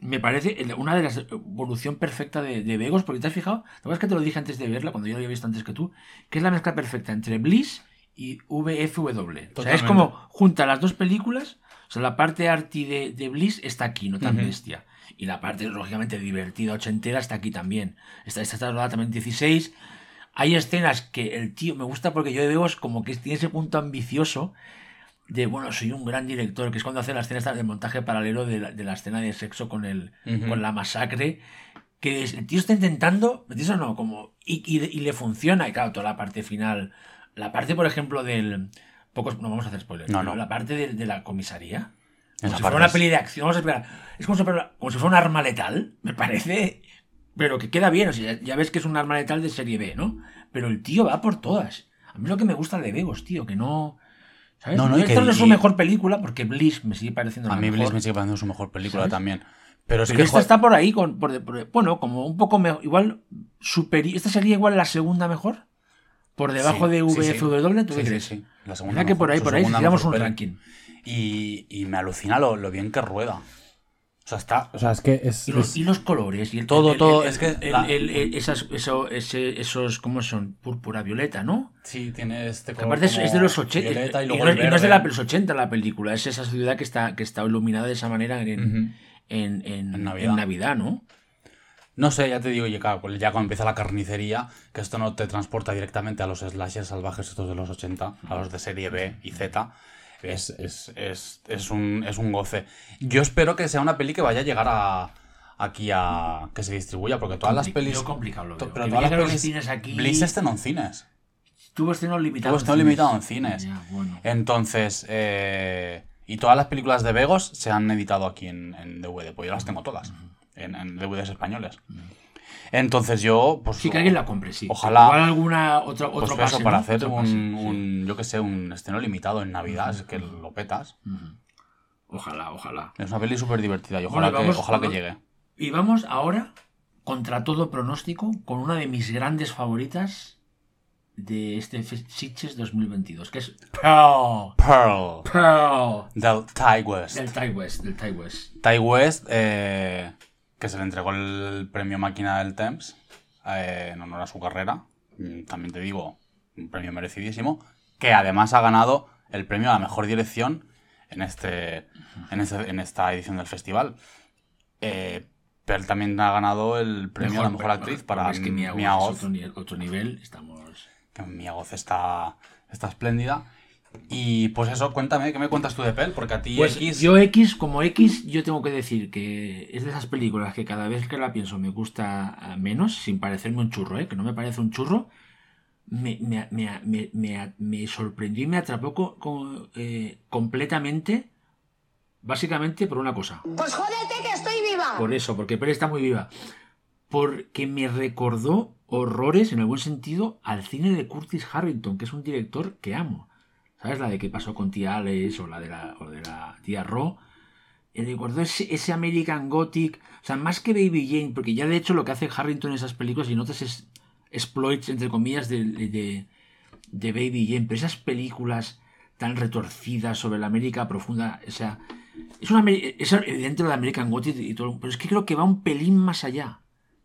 me parece una de las evolución perfecta de, de Vegos, porque te has fijado, ¿te acuerdas que te lo dije antes de verla, cuando yo lo había visto antes que tú? Que es la mezcla perfecta entre Bliss y VFW. O sea, es como junta las dos películas, o sea, la parte arty de, de Bliss está aquí, no tan bestia. Y la parte, lógicamente, divertida, ochentera, está aquí también. Esta está rodada también en 16. Hay escenas que el tío me gusta porque yo veo como que tiene ese punto ambicioso de, bueno, soy un gran director, que es cuando hace la escena del montaje paralelo de la, de la escena de sexo con, el, Ujú. con la masacre, que es- el tío está intentando, ¿me entiendes o no? Como, y, y, y le funciona, y claro, toda la parte final, la parte, por ejemplo, del... Pocos, no vamos a hacer spoilers, No, no. la parte de, de la comisaría, como Esa si fuera una es- peli de acción, vamos a esperar, es como si fuera, como si fuera un arma letal, me parece, pero que queda bien, o sea, ya, ves que es un arma letal de serie B, ¿no? Pero el tío va por todas. A mí lo que me gusta de Vegos, tío, que no... ¿Sabes? No, no, Esto que- no es su mejor película porque Bliss me sigue pareciendo A mí mejor. Bliss me sigue pareciendo su mejor película ¿Sabes? también. Pero es Pero que esta joder, está por ahí, con, por, por- bueno, como un poco mejor, igual superi esta sería igual la segunda mejor, por debajo Sí, de sí. VFW, ¿tú Sí, sí, crees? sí. La segunda Mira que mejor, por ahí, por ahí, si mejor un ranking. Y, y me alucina lo, lo bien que rueda. O sea, está. O sea, es que es. Y los, es- y los colores, y el, Todo, el- el- todo, el- es que el- la- el- el- esas, eso, ese- esos, ¿cómo son? Púrpura violeta, ¿no? Sí, tiene este color. aparte es, como es de los 80, violeta y, y, no, el y no es de la- los 80 la película, es esa ciudad que está, que está iluminada de esa manera en, en, en- En Navidad. en Navidad, ¿no? No sé, ya te digo, ya, claro, ya cuando empieza la carnicería, que esto no te transporta directamente a los slashers salvajes estos de los 80, a los de serie B y Z, es, es, es, es un, es un goce. Yo espero que sea una peli que vaya a llegar a aquí a que se distribuya, porque todas las pelis... yo complicado lo veo. pero Que todas las pelis... cines aquí- Bliss estrenó en cines. Tuvo estreno limitado. Tuvo estreno limitado en cines. Bueno. Entonces, eh, y todas las películas de Vegos se han editado aquí en, en DVD, pues yo las tengo todas, en, en DVDs españoles. Entonces yo, pues... Sí, que alguien la compre, sí. Ojalá- Igual alguna otra, Pues otro eso, pase, para ¿no? hacer Otro un, pase, sí. un, yo que sé, un estreno limitado en Navidad, es que lo petas. Ojalá, ojalá. Es una peli súper divertida y Bueno, ojalá, vamos- que, ojalá que llegue. Y vamos ahora, contra todo pronóstico, con una de mis grandes favoritas de este Sitges 2022, que es Pearl. Pearl, Pearl. del Ty West. Del Ty West, del Ty West. Ty West, eh, que se le entregó el premio Máquina del Temps eh, en honor a su carrera. Mm, También te digo, un premio merecidísimo. Que además ha ganado el premio a la mejor dirección en, este, en, este- en esta edición del festival. Eh, pero también ha ganado el premio a la mejor actriz para es que Mia Goth otro, nivel, otro nivel, estamos... que Mia Goth está, está espléndida. Y pues eso, cuéntame, ¿qué me cuentas tú de Pel? Porque a ti Pues X... yo X, como X, yo tengo que decir que es de esas películas que cada vez que la pienso me gusta ah, menos, sin parecerme un churro, ¿eh? que no me parece un churro, me, me, me, me, me- me sorprendió y me atrapó co- co- eh, completamente, básicamente por una cosa. Pues jódete que estoy viva. Por eso, porque Pérez está muy viva. Porque me recordó horrores, en el buen sentido, al cine de Curtis Harrington, que es un director que amo. ¿Sabes? La de qué pasó con tía Alex o la de la, o de la tía Ro. Me recordó ese, ese American Gothic. O sea, más que Baby Jane, porque ya de hecho lo que hace Harrington en esas películas y notas es exploits, entre comillas, de, de, Baby Jane. Pero esas películas tan retorcidas sobre la América profunda, o sea, es, una, es evidente lo de American Gothic y todo, pero es que creo que va un pelín más allá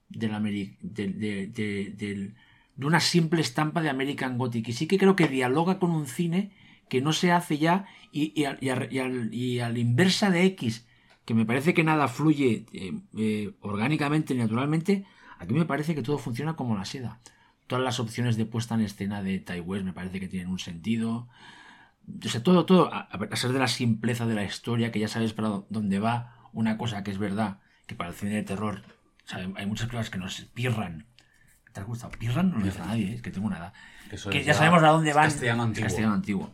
de, la de, de- de una simple estampa de American Gothic. Y sí que creo que dialoga con un cine que no se hace ya y, y, al- y y a la inversa de X, que me parece que nada fluye eh, eh, orgánicamente, naturalmente, aquí me parece que todo funciona como la seda. Todas las opciones de puesta en escena de Tai West me parece que tienen un sentido. O sea, todo, todo, a a pesar de la simpleza de la historia, que ya sabes para dó- dónde va, una cosa que es verdad, que para el cine de terror, o sea, hay muchas películas que nos pirran. ¿Te has gustado? ¿Pirran? No lo dice nadie, ¿eh? es que tengo nada. Eso Que ya ya- sabemos a dónde van. castellano antiguo. castellano antiguo.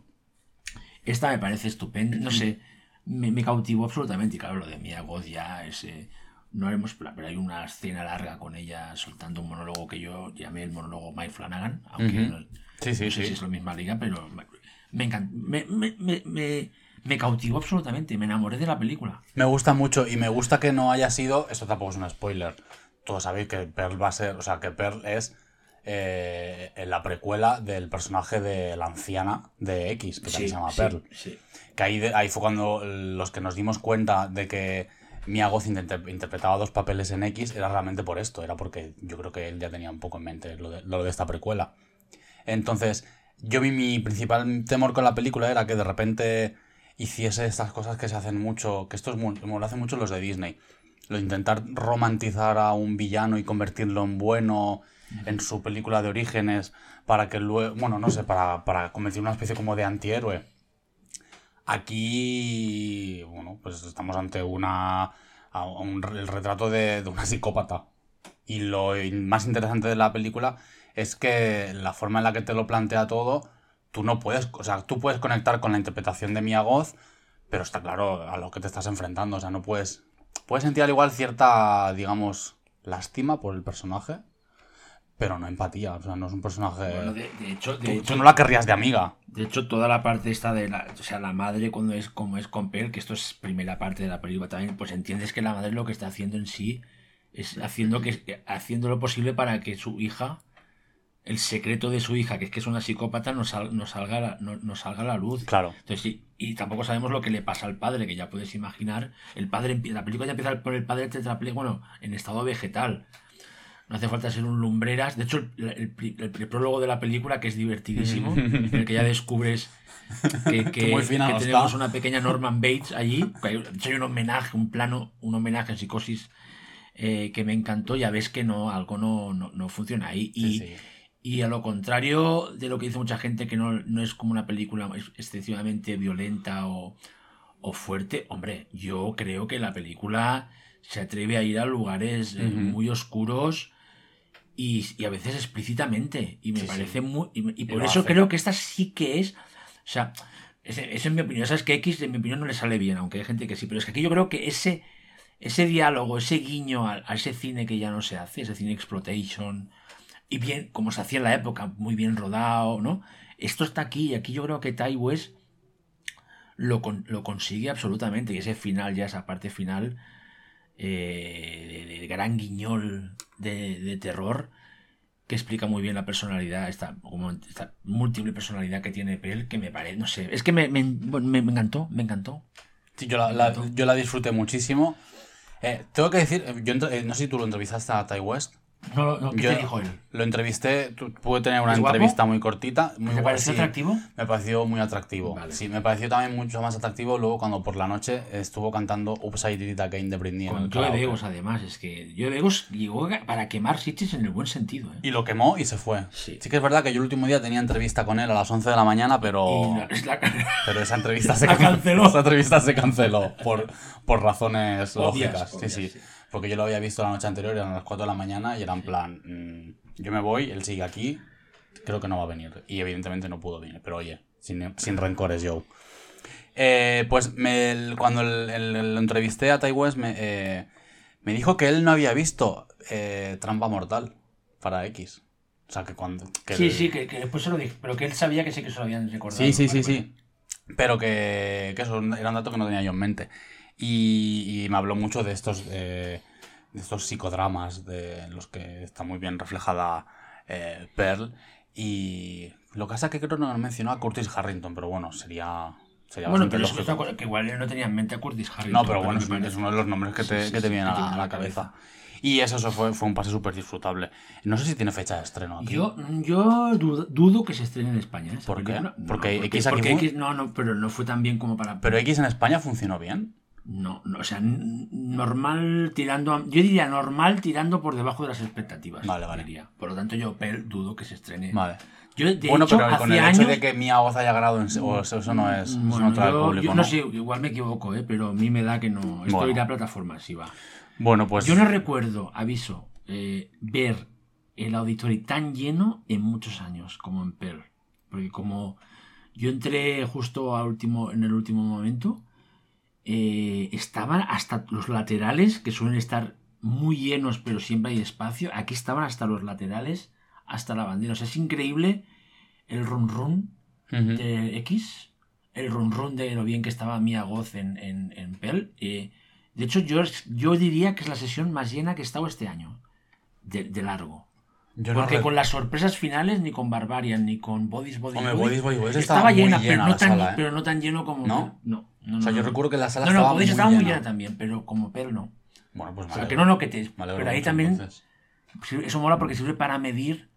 Esta me parece estupenda, no sé, me, me cautivó absolutamente. Y claro, lo de Mia Goth ya es... eh, no haremos, pero hay una escena larga con ella soltando un monólogo que yo llamé el monólogo Mike Flanagan, aunque no, Sí, sí, no sé sí. si es la misma liga, pero me, me, encan- me, me, me, me- me cautivó absolutamente, me enamoré de la película. Me gusta mucho y me gusta que no haya sido. Esto tampoco es un spoiler. Todos sabéis que Pearl va a ser. O sea, que Pearl es eh, la precuela del personaje de la anciana de X, que también se llama sí, Pearl. sí. Que ahí, ahí fue cuando los que nos dimos cuenta de que Mia Goth inter- interpretaba dos papeles en X, era realmente por esto. Era porque yo creo que él ya tenía un poco en mente lo de, lo de esta precuela. Entonces, yo vi mi principal temor con la película era que de repente hiciese estas cosas que se hacen mucho, que esto es muy, como lo hacen mucho los de Disney. Lo de intentar romantizar a un villano y convertirlo en bueno en su película de orígenes para que luego, bueno, no sé, para, para convertir una especie como de antihéroe. Aquí, bueno, pues estamos ante una, el retrato de, de una psicópata. Y lo más interesante de la película es que la forma en la que te lo plantea todo, tú no puedes, o sea, tú puedes conectar con la interpretación de Mia Goth, pero está claro a lo que te estás enfrentando, o sea, no puedes, puedes sentir al igual cierta, digamos, lástima por el personaje, pero no empatía, o sea, no es un personaje... Bueno, de, de hecho, de tú, hecho, tú no la querrías de amiga. De hecho, toda la parte esta de la, o sea, la madre cuando es como es con Pearl, que esto es primera parte de la película también, pues entiendes que la madre lo que está haciendo en sí es haciendo que haciendo lo posible para que su hija, el secreto de su hija, que es que es una psicópata, no, sal- no salga la, no, no salga a la luz. Claro. Entonces, sí, y tampoco sabemos lo que le pasa al padre, que ya puedes imaginar. El padre, la película ya empieza por el padre tetraple, bueno, en estado vegetal. No hace falta ser un lumbreras. De hecho, el, prólogo de la película, que es divertidísimo, en el que ya descubres que, tenemos una pequeña Norman Bates allí. hay- De hecho, hay un homenaje, un plano, un homenaje en psicosis eh, que me encantó. Ya ves que no, algo no, no, no funciona ahí. Y, Sí, sí. y a lo contrario de lo que dice mucha gente, que no, no es como una película ex- excesivamente violenta o, o fuerte, hombre, yo creo que la película se atreve a ir a lugares eh, muy oscuros y, y a veces explícitamente. Y me Sí, sí. parece muy. Y, y por eso hace. creo que esta sí que es. O sea, esa es mi opinión. Sabes que X, en mi opinión, no le sale bien, aunque hay gente que sí. Pero es que aquí yo creo que ese, ese diálogo, ese guiño a, a ese cine que ya no se hace, ese cine exploitation, y bien, como se hacía en la época, muy bien rodado, ¿no? Esto está aquí, y aquí yo creo que Ty West lo, con- lo consigue absolutamente. Y ese final, ya esa parte final, eh, de gran guiñol de, de terror, que explica muy bien la personalidad, esta, como esta múltiple personalidad que tiene Pell, que me parece, no sé, es que me, me, me- me encantó, me encantó. Sí, yo la, la- yo la disfruté muchísimo. Eh, tengo que decir, yo eh, no sé si tú lo entrevistaste a Ty West. No, no, ¿qué Yo te dijo él? Lo entrevisté, pude tener una entrevista muy cortita. Muy ¿Te pareció sí. atractivo? Me pareció muy atractivo. Vale. Sí, me pareció también mucho más atractivo luego cuando por la noche estuvo cantando Upside It Again de Britney Con Joe. Begos, además, es que Joe Begos llegó para quemar sitios en el buen sentido. ¿eh? Y lo quemó y se fue. Sí. que es verdad que yo el último día tenía entrevista con él a las 11 de la mañana, pero... La- es la- Pero esa entrevista se canceló. Esa entrevista se canceló por, por razones Obvias, lógicas. obvias, sí, sí, sí. Porque yo lo había visto la noche anterior, eran las 4 de la mañana y era en plan, mm, yo me voy, él sigue aquí, creo que no va a venir. Y evidentemente no pudo venir, pero oye, sin, sin rencores, Joe. Eh, pues me- el- cuando el, el- el- lo entrevisté a Ty West, me, eh, me dijo que él no había visto eh, Trampa Mortal para X. O sea, que cuando... que Sí, sí, que, que después se lo dije, pero que él sabía que sí que se lo habían recordado. Sí, sí, sí, sí. Pero que, que eso era un dato que no tenía yo en mente. Y, y me habló mucho de estos, eh, de estos psicodramas de los que está muy bien reflejada eh, Pearl. Y lo que pasa es que creo que no mencionó a Curtis Harrington, pero bueno, sería, sería Bueno, pero es lógico. una cosa que igual no tenía en mente a Curtis Harrington. No, pero bueno, es, es uno de los nombres que te, Sí, sí, que te sí, vienen que a, tiene a la la cabeza. Y eso, eso fue, fue un pase súper disfrutable. No sé si tiene fecha de estreno aquí. Yo, yo dudo, dudo que se estrene en España. ¿eh? ¿Por qué? película. No, Porque X aquí porque fue- X no, no, pero no fue tan bien como para. Pero X en España funcionó bien. No, no, o sea, normal tirando. a- yo diría normal tirando por debajo de las expectativas. Vale, vale. diría. Por lo tanto, yo Pel dudo que se estrene. Vale. Yo, de bueno, hecho, pero con el hecho años... de que Mia Goth haya ganado, en, o eso, eso no es, eso Bueno, no trae al yo, público, yo ¿no? no sé, igual me equivoco, ¿eh? pero a mí me da que no. Esto Bueno. irá a plataformas, sí va. Bueno, pues Yo no recuerdo, aviso, eh, ver el auditorio tan lleno en muchos años como en Pearl. Porque como yo entré justo a último, en el último momento, eh, estaban hasta los laterales, que suelen estar muy llenos, pero siempre hay espacio. Aquí estaban hasta los laterales, hasta la bandera. O sea, es increíble el run run de X, el run run de lo bien que estaba Mia Goth en, en, en Pearl. eh, de hecho, yo, yo diría que es la sesión más llena que he estado este año, de, de largo. Yo Porque con las sorpresas finales, ni con Barbarian, ni con Bodies, Bodies, Hombre, Bodies, Bodies, Bodies, estaba estaba muy llena, pero, no tan, sala, ¿eh? pero no tan lleno como ¿No? No, no, O sea, yo recuerdo que la sala No, no, estaba Bodies muy estaba muy llena. llena también, pero como Pearl no. Bueno, pues O sea, que no, no, que te... Pero ahí mucho, también entonces. eso mola porque sirve para medir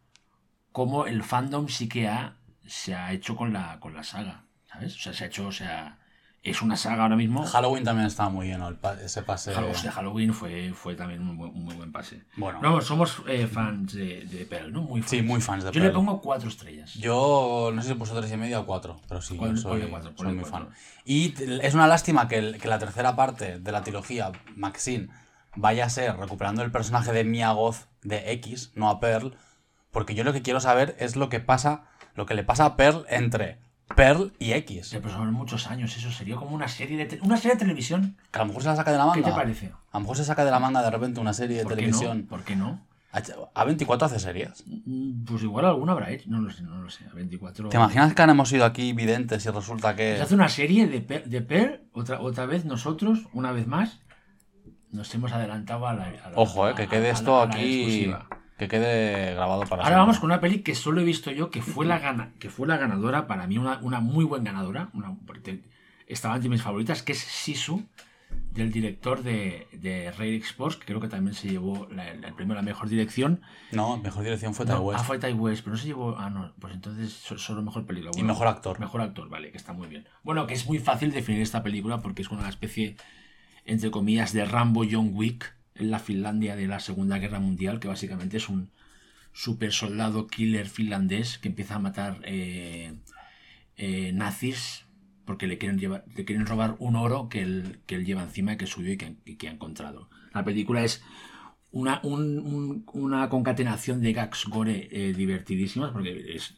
cómo el fandom sí que ha, se ha hecho con la, con la saga, ¿sabes? O sea, se ha hecho, o sea, es una saga ahora mismo. Halloween también estaba muy pa- ese pase. Halloween, Halloween fue, fue también un, buen- un muy buen pase. Bueno. No, somos eh, fans de, de Pearl, ¿no? Muy fans. Sí, muy fans de Yo le Pearl. pongo cuatro estrellas. Yo no sé si puso tres y media o cuatro, pero sí, yo soy, cuatro, muy cuatro. fan. Y es una lástima que, el- que la tercera parte de la trilogía, Maxine, vaya a ser recuperando el personaje de Mia Goth de X, no a Pearl, porque yo lo que quiero saber es lo que pasa, lo que le pasa a Pearl entre Pearl y X. Sí, pero son muchos años, eso sería como una serie de, te- una serie de televisión. Que a lo mejor se la saca de la manga. ¿Qué te parece? A lo mejor se saca de la manga de repente una serie de ¿Por qué televisión. no? ¿Por qué no? A24 hace series. Mm, Pues igual alguna habrá hecho, no lo sé, no lo sé. A 24. ¿Te imaginas que han hemos ido aquí videntes y resulta que... Se hace una serie de, Pe- de Pearl, otra, otra vez nosotros, una vez más, nos hemos adelantado a la. a la- Ojo, eh, que quede esto la aquí... Que quede grabado para Ahora siempre. vamos con una peli que solo he visto yo, que fue la, gana, que fue la ganadora, para mí una, una muy buena ganadora, una, estaba entre mis favoritas, que es Sisu, del director de, de Rare que creo que también se llevó la- el premio a la mejor dirección. No, mejor dirección fue No, West. ah, fue West, pero no se llevó. Ah, no, pues entonces so- solo mejor película. Y mejor actor. Mejor actor, vale, que está muy bien. Bueno, que es muy fácil definir esta película porque es una especie, entre comillas, de Rambo John Wick en la Finlandia de la Segunda Guerra Mundial, que básicamente es un super soldado killer finlandés que empieza a matar eh, eh, nazis porque le quieren, llevar, le quieren robar un oro que él, que él lleva encima, que es suyo y que, que ha encontrado. La película es una, un- un- una concatenación de gags gore eh, divertidísimas, porque es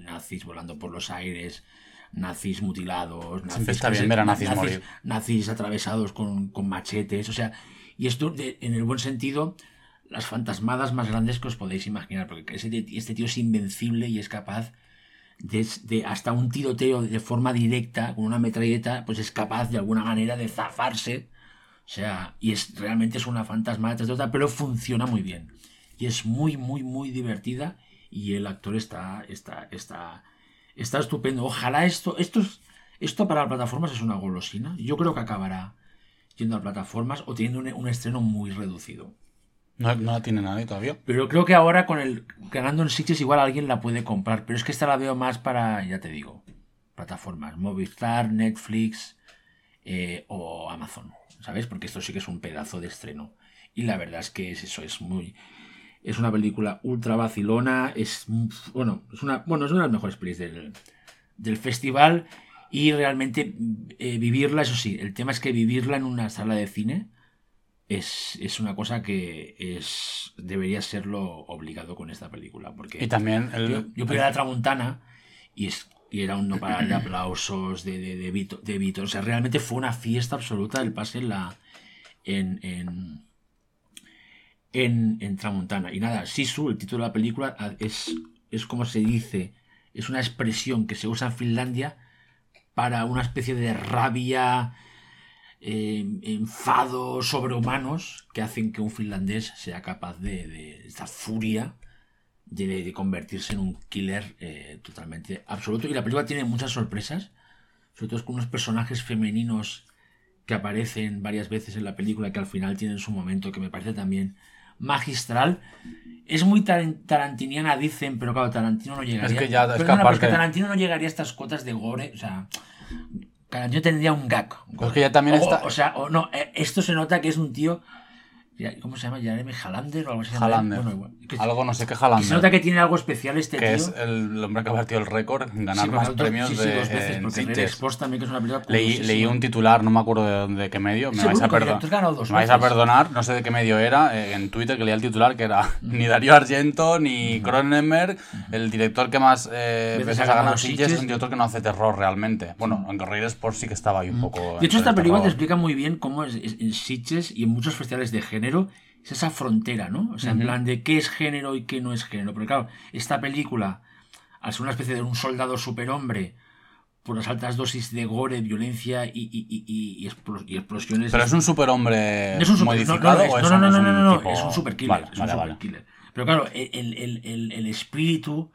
nazis volando por los aires, nazis mutilados, nazis, está que bien se- ver a nazis morir. nazis atravesados con, con machetes, o sea, y esto en el buen sentido, las fantasmadas más grandes que os podéis imaginar, porque ese este tío es invencible y es capaz de, de hasta un tiroteo de forma directa, con una metralleta, pues es capaz de alguna manera de zafarse. O sea, y es realmente es una fantasma detrás de otra, pero funciona muy bien. Y es muy, muy, muy divertida. Y el actor está, está, está, está estupendo. Ojalá esto, esto, es- esto para plataformas es una golosina. Yo creo que acabará yendo a plataformas o teniendo un, un estreno muy reducido. No, no la tiene nadie todavía. Pero creo que ahora con el ganando en Sitges igual alguien la puede comprar. Pero es que esta la veo más para, ya te digo, plataformas. Movistar, Netflix eh, o Amazon. ¿Sabes? Porque esto sí que es un pedazo de estreno. Y la verdad es que es eso, es muy... Es una película ultra vacilona. Es, bueno, es una, bueno, es una de las mejores pelis del, del festival. Y realmente eh, vivirla, eso sí, el tema es que vivirla en una sala de cine es, es una cosa que es debería serlo obligado con esta película. Porque Y también el... yo, yo a la Tramuntana y, es, y era un no parar de aplausos, de, de, de, Vito, de Vito. O sea, realmente fue una fiesta absoluta el pase en la. En, en, en, en Tramuntana. Y nada, Sisu, el título de la película, es, es como se dice, es una expresión que se usa en Finlandia para una especie de rabia, eh, enfado sobrehumanos que hacen que un finlandés sea capaz de, de esta furia de, convertirse en un killer eh, totalmente absoluto. Y la película tiene muchas sorpresas, sobre todo con unos personajes femeninos que aparecen varias veces en la película que al final tienen su momento que me parece también magistral. Es muy taran- tarantiniana, dicen, pero claro, Tarantino no llegaría. Es que ya, Pero no, pero es que aparte- Tarantino no llegaría a estas cotas de gore, o sea, Tarantino tendría un gag. Pues que ya también O- está- O, sea, o no, eh, esto se nota que es un tío ¿Cómo se llama? Jeremy Halander o algo así. Halander. Bueno, igual. Que- Algo no sé qué que se nota Halander. que tiene algo especial este Que tío. es el hombre que ha batido el récord en ganar Sí, más porque premios sí, sí, de dos veces, en Sitges. También, que es una película Leí, un titular, no me acuerdo de, dónde- de qué medio, me vais, a, único, perdo- tú has ganado dos me vais a perdonar, no sé de qué medio era, eh, en Twitter que leía el titular que era ni Darío Argento ni Cronenberg, el director que más eh, Veces veces ha ganado Sitges es un director que no hace terror realmente. Bueno, aunque Red Sport sí que estaba ahí un poco... De hecho, esta el película te explica muy bien cómo es, es- en Sitges y en muchos festivales de género es esa frontera, ¿no? O sea, en plan de qué es género y qué no es género. Porque claro, esta película, al ser una especie de un soldado superhombre, por las altas dosis de gore, violencia y, y, y, y- y explos- y explosiones... Pero es un superhombre No es un super- no, modificado no, no, es no, no, es no, no, tipo- es un super killer. Vale, es un vale, super vale. killer. Pero claro, el, el- el- el espíritu,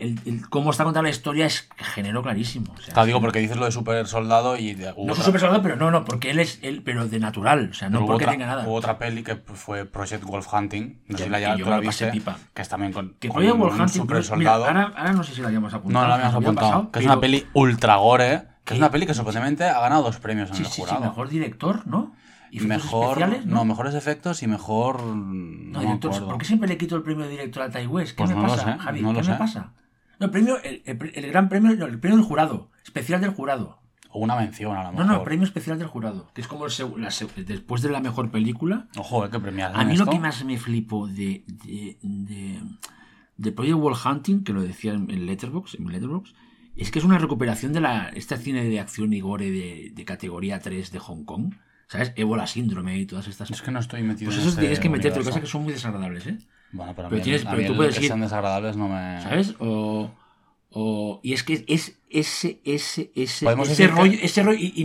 el, el- cómo está contada la historia es género clarísimo. O sea, Claro, digo porque dices lo de super soldado y de- no es un otra- super soldado, pero no, no, porque él es él, pero de natural, o sea, no porque otra, tenga nada. hubo otra peli que fue Project Wolf Hunting, no sé si la, ya, la viste, pipa. que es también con, Que con Project un Wolverhampton, super soldado. ahora, ahora no sé si la habíamos apuntado. no, no la habíamos apuntado. pasado, que es una peli ultra gore, que es una peli que sorprendentemente ha ganado dos premios en Sí, el sí, sí, jurado. mejor director, ¿no? Mejor- especiales, no, ¿no? mejores efectos y mejor. No, No, director. ¿por qué siempre le quito el premio de director a Tai West? ¿Qué Pues me no lo pasa, sé, Javi? no ¿Qué me sé. pasa? No, el premio, el, el- el gran premio, no, el premio del jurado, especial del jurado. O una mención a lo No, mejor. no, premio especial del jurado, que es como la después de la mejor película. Ojo, eh, que premiar. A mí lo que más me flipó de, de, de, de Project Wall Hunting, que lo decía en Letterboxd, en Letterboxd, es que es una recuperación de la este cine de acción y gore de, de categoría 3 de Hong Kong. ¿Sabes? Ébola síndrome y todas estas Es que no estoy metido Pues en eso tienes que meterte, lo que pasa es que son muy desagradables, ¿eh? Bueno, pero, a pero mí, tienes- a pero mí tú el puedes que ir- sean desagradables no me... ¿Sabes? O, o- y es que es ese, ese, ese, ese decir que- rollo, ese rollo, y, y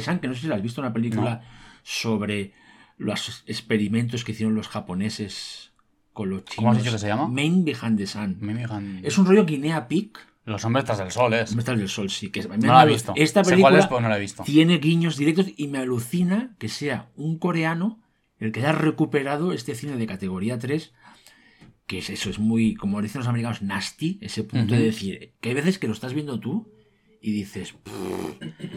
Sun, que no sé si la has visto, una película sobre los experimentos que hicieron los japoneses con los chinos. ¿Cómo has dicho que se llama? Main Behind the Sun. Es un rollo Guinea Pig. Los hombres tras el sol es. Me está del sol, sí. Que es- No la he visto. Esta película es, no la he visto. tiene guiños directos y me alucina que sea un coreano el que haya recuperado este cine de categoría 3 que es eso, es muy, como dicen los americanos, nasty, ese punto de decir, que hay veces que lo estás viendo tú y dices,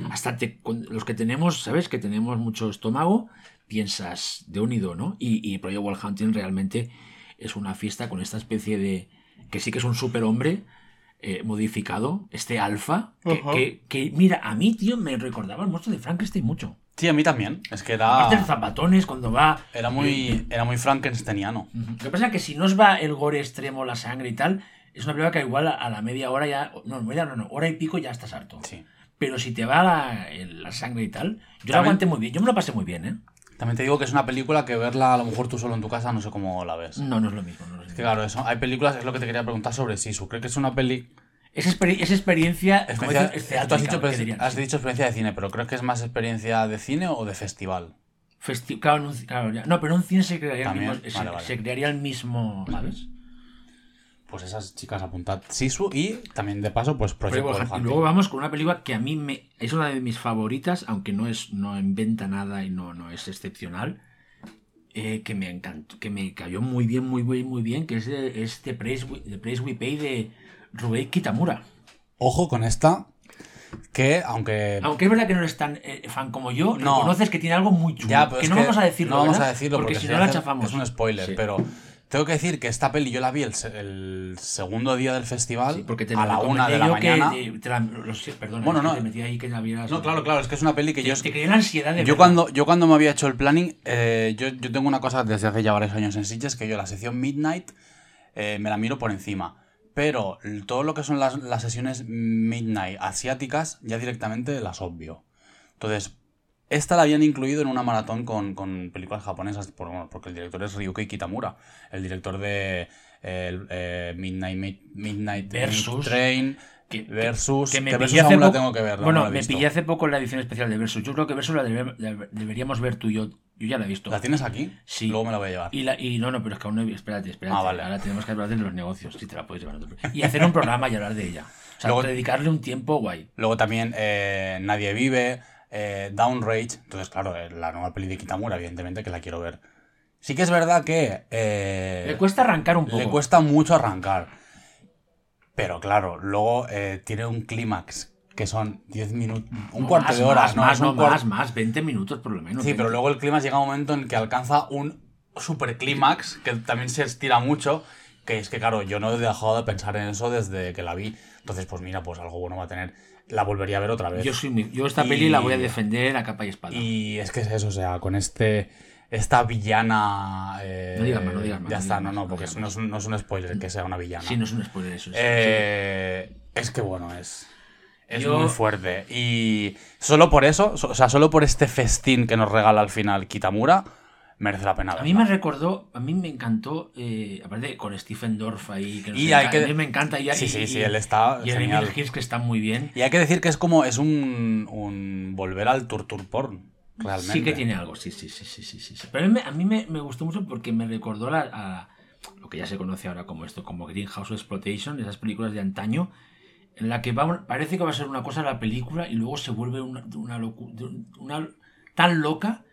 hasta te- los que tenemos, ¿sabes? Que tenemos mucho estómago, piensas de unido, ¿no? Y, y Project Wall Hunting realmente es una fiesta con esta especie de, que sí que es un superhombre eh, modificado, este alfa, que, Ajá. que, que, mira, a mí, tío, me recordaba el monstruo de Frankenstein mucho. Sí, a mí también. Es que Aparte de era... zapatones cuando va... Era eh, muy, era muy frankensteiniano. Lo que pasa es que si no os va el gore extremo, la sangre y tal, es una película que igual a, la media hora ya. No, media no, no, hora y pico ya estás harto. Sí. Pero si te va la, la sangre y tal, yo la aguanté muy bien. Yo me lo pasé muy bien, ¿eh? También te digo que es una película que verla a lo mejor tú solo en tu casa no sé cómo la ves. No, no es lo mismo. No es lo Que claro, eso, hay películas, es lo que te quería preguntar sobre Sisu. Creo que es una peli... Es, experi- es experiencia. experiencia- es tú has dicho, dirían, has sí. dicho experiencia de cine, pero creo que es más experiencia de cine o de festival. Festi- claro, ci- claro. No, pero en un cine se crearía, el mismo, se- vale, vale. se crearía el mismo. ¿Sabes? Pues esas chicas apuntad Sisu y también de paso pues Project Pero, luego vamos con una película que a mí me es una de mis favoritas, aunque no es no inventa nada y no, no es excepcional, eh, que me encantó, que me cayó muy bien, muy bien, muy bien, que es, de, es The, Price We, The Price We Pay de Rubei Kitamura. Ojo con esta, que aunque... Aunque es verdad que no eres tan eh, fan como yo, No. reconoces que tiene algo muy chulo. Ya, pero que no vamos a decirlo, No vamos ¿verdad? a decirlo porque, si se no la chafamos. Es un spoiler, Sí. pero tengo que decir que esta peli yo la vi el, se- el segundo día del festival Sí, porque te a la una de la mañana. que te- la- perdona, Bueno, no. te metí ahí que la vieras. No, claro, claro, es que es una peli que Te, yo... te creé la ansiedad de Yo cuando, yo cuando me había hecho el planning, eh, yo, yo tengo una cosa desde hace ya varios años en Sitges, que yo la sección Midnight eh, me la miro por encima. Pero todo lo que son las, las sesiones Midnight asiáticas, ya directamente las obvio. Entonces, esta la habían incluido en una maratón con, con películas japonesas, por- bueno, porque el director es Ryukei Kitamura, el director de eh, el, eh, Midnight, Mid- Midnight Versus. Train, Que- que- Versus, que me que Versus hace aún la tengo que ver. Bueno, no me pillé hace poco la edición especial de Versus. Yo creo que Versus la, debe- la deberíamos ver tú y yo. Yo ya la he visto. ¿La tienes aquí? Sí. Luego me la voy a llevar. Y, la, y no, no, pero es que aún no he Espérate, espérate. Ah, vale. Ahora tenemos que hablar de los negocios. Si te la puedes llevar. Y hacer un programa y hablar de ella. O sea, Luego- dedicarle un tiempo guay. Luego también eh, Nadie Vive, eh, Downrage. Entonces, claro, eh, la nueva peli de Kitamura, evidentemente que la quiero ver. Sí que es verdad que... eh, Le cuesta arrancar un poco. le cuesta mucho arrancar. Pero claro, luego eh, tiene un clímax que son 10 minutos, un No, cuarto más, de hora, Más, ¿no? más, no, más, más, 20 minutos por lo menos. Sí, 20. pero luego el clima llega a un momento en que alcanza un super clímax, que también se estira mucho, que es que, claro, yo no he dejado de pensar en eso desde que la vi. Entonces, pues mira, pues algo bueno va a tener. La volvería a ver otra vez. Yo, soy yo esta Y- peli la voy a defender a capa y espada. Y es que es eso, o sea, con este. Esta villana. eh, No digas más, no digas más, Ya no está, no, no, porque no es, un, no es un spoiler que sea una villana. Sí, no es un spoiler eso. es- Eh, es que bueno, es. Es Yo- muy fuerte. Y solo por eso, so- o sea, solo por este festín que nos regala al final Kitamura, merece la pena A mí me recordó, a mí me encantó, eh, aparte con Stephen Dorff ahí, que Y hay que- a mí me encanta. Y, Sí, y- sí, sí, él está Y genial. Que está muy bien. Y hay que decir que es como, es un, un volver al torture porn, realmente. Sí que tiene algo, sí, sí, sí, sí, sí, sí. Pero a mí, me- a mí me, me gustó mucho porque me recordó la, a lo que ya se conoce ahora como esto, como Greenhouse Exploitation, esas películas de antaño, en la que va, parece que va a ser una cosa la película y luego se vuelve una, una una, tan loca